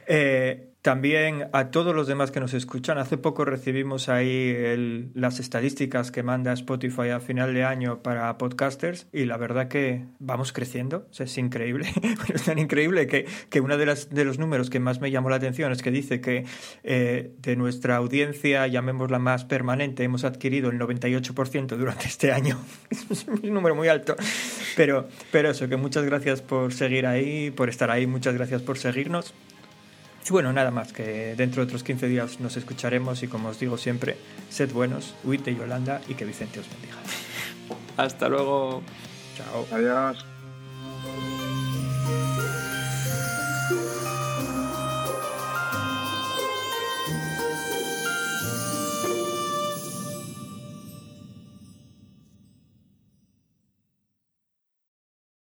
Speaker 2: Eh, también a todos los demás que nos escuchan. Hace poco recibimos ahí el, las estadísticas que manda Spotify a final de año para podcasters y la verdad que vamos creciendo. Es increíble. es tan increíble que, que uno de, las, de los números que más me llamó la atención es que dice que eh, de nuestra audiencia, llamémosla más permanente, hemos adquirido el 98% durante este año. es un número muy alto. Pero, pero eso, que muchas gracias por seguir ahí, por estar ahí, muchas gracias por seguirnos. Y bueno, nada más, que dentro de otros 15 días nos escucharemos y como os digo siempre, sed buenos, huid de Yolanda y que Vicente os bendiga.
Speaker 3: Hasta luego.
Speaker 2: Chao.
Speaker 4: Adiós.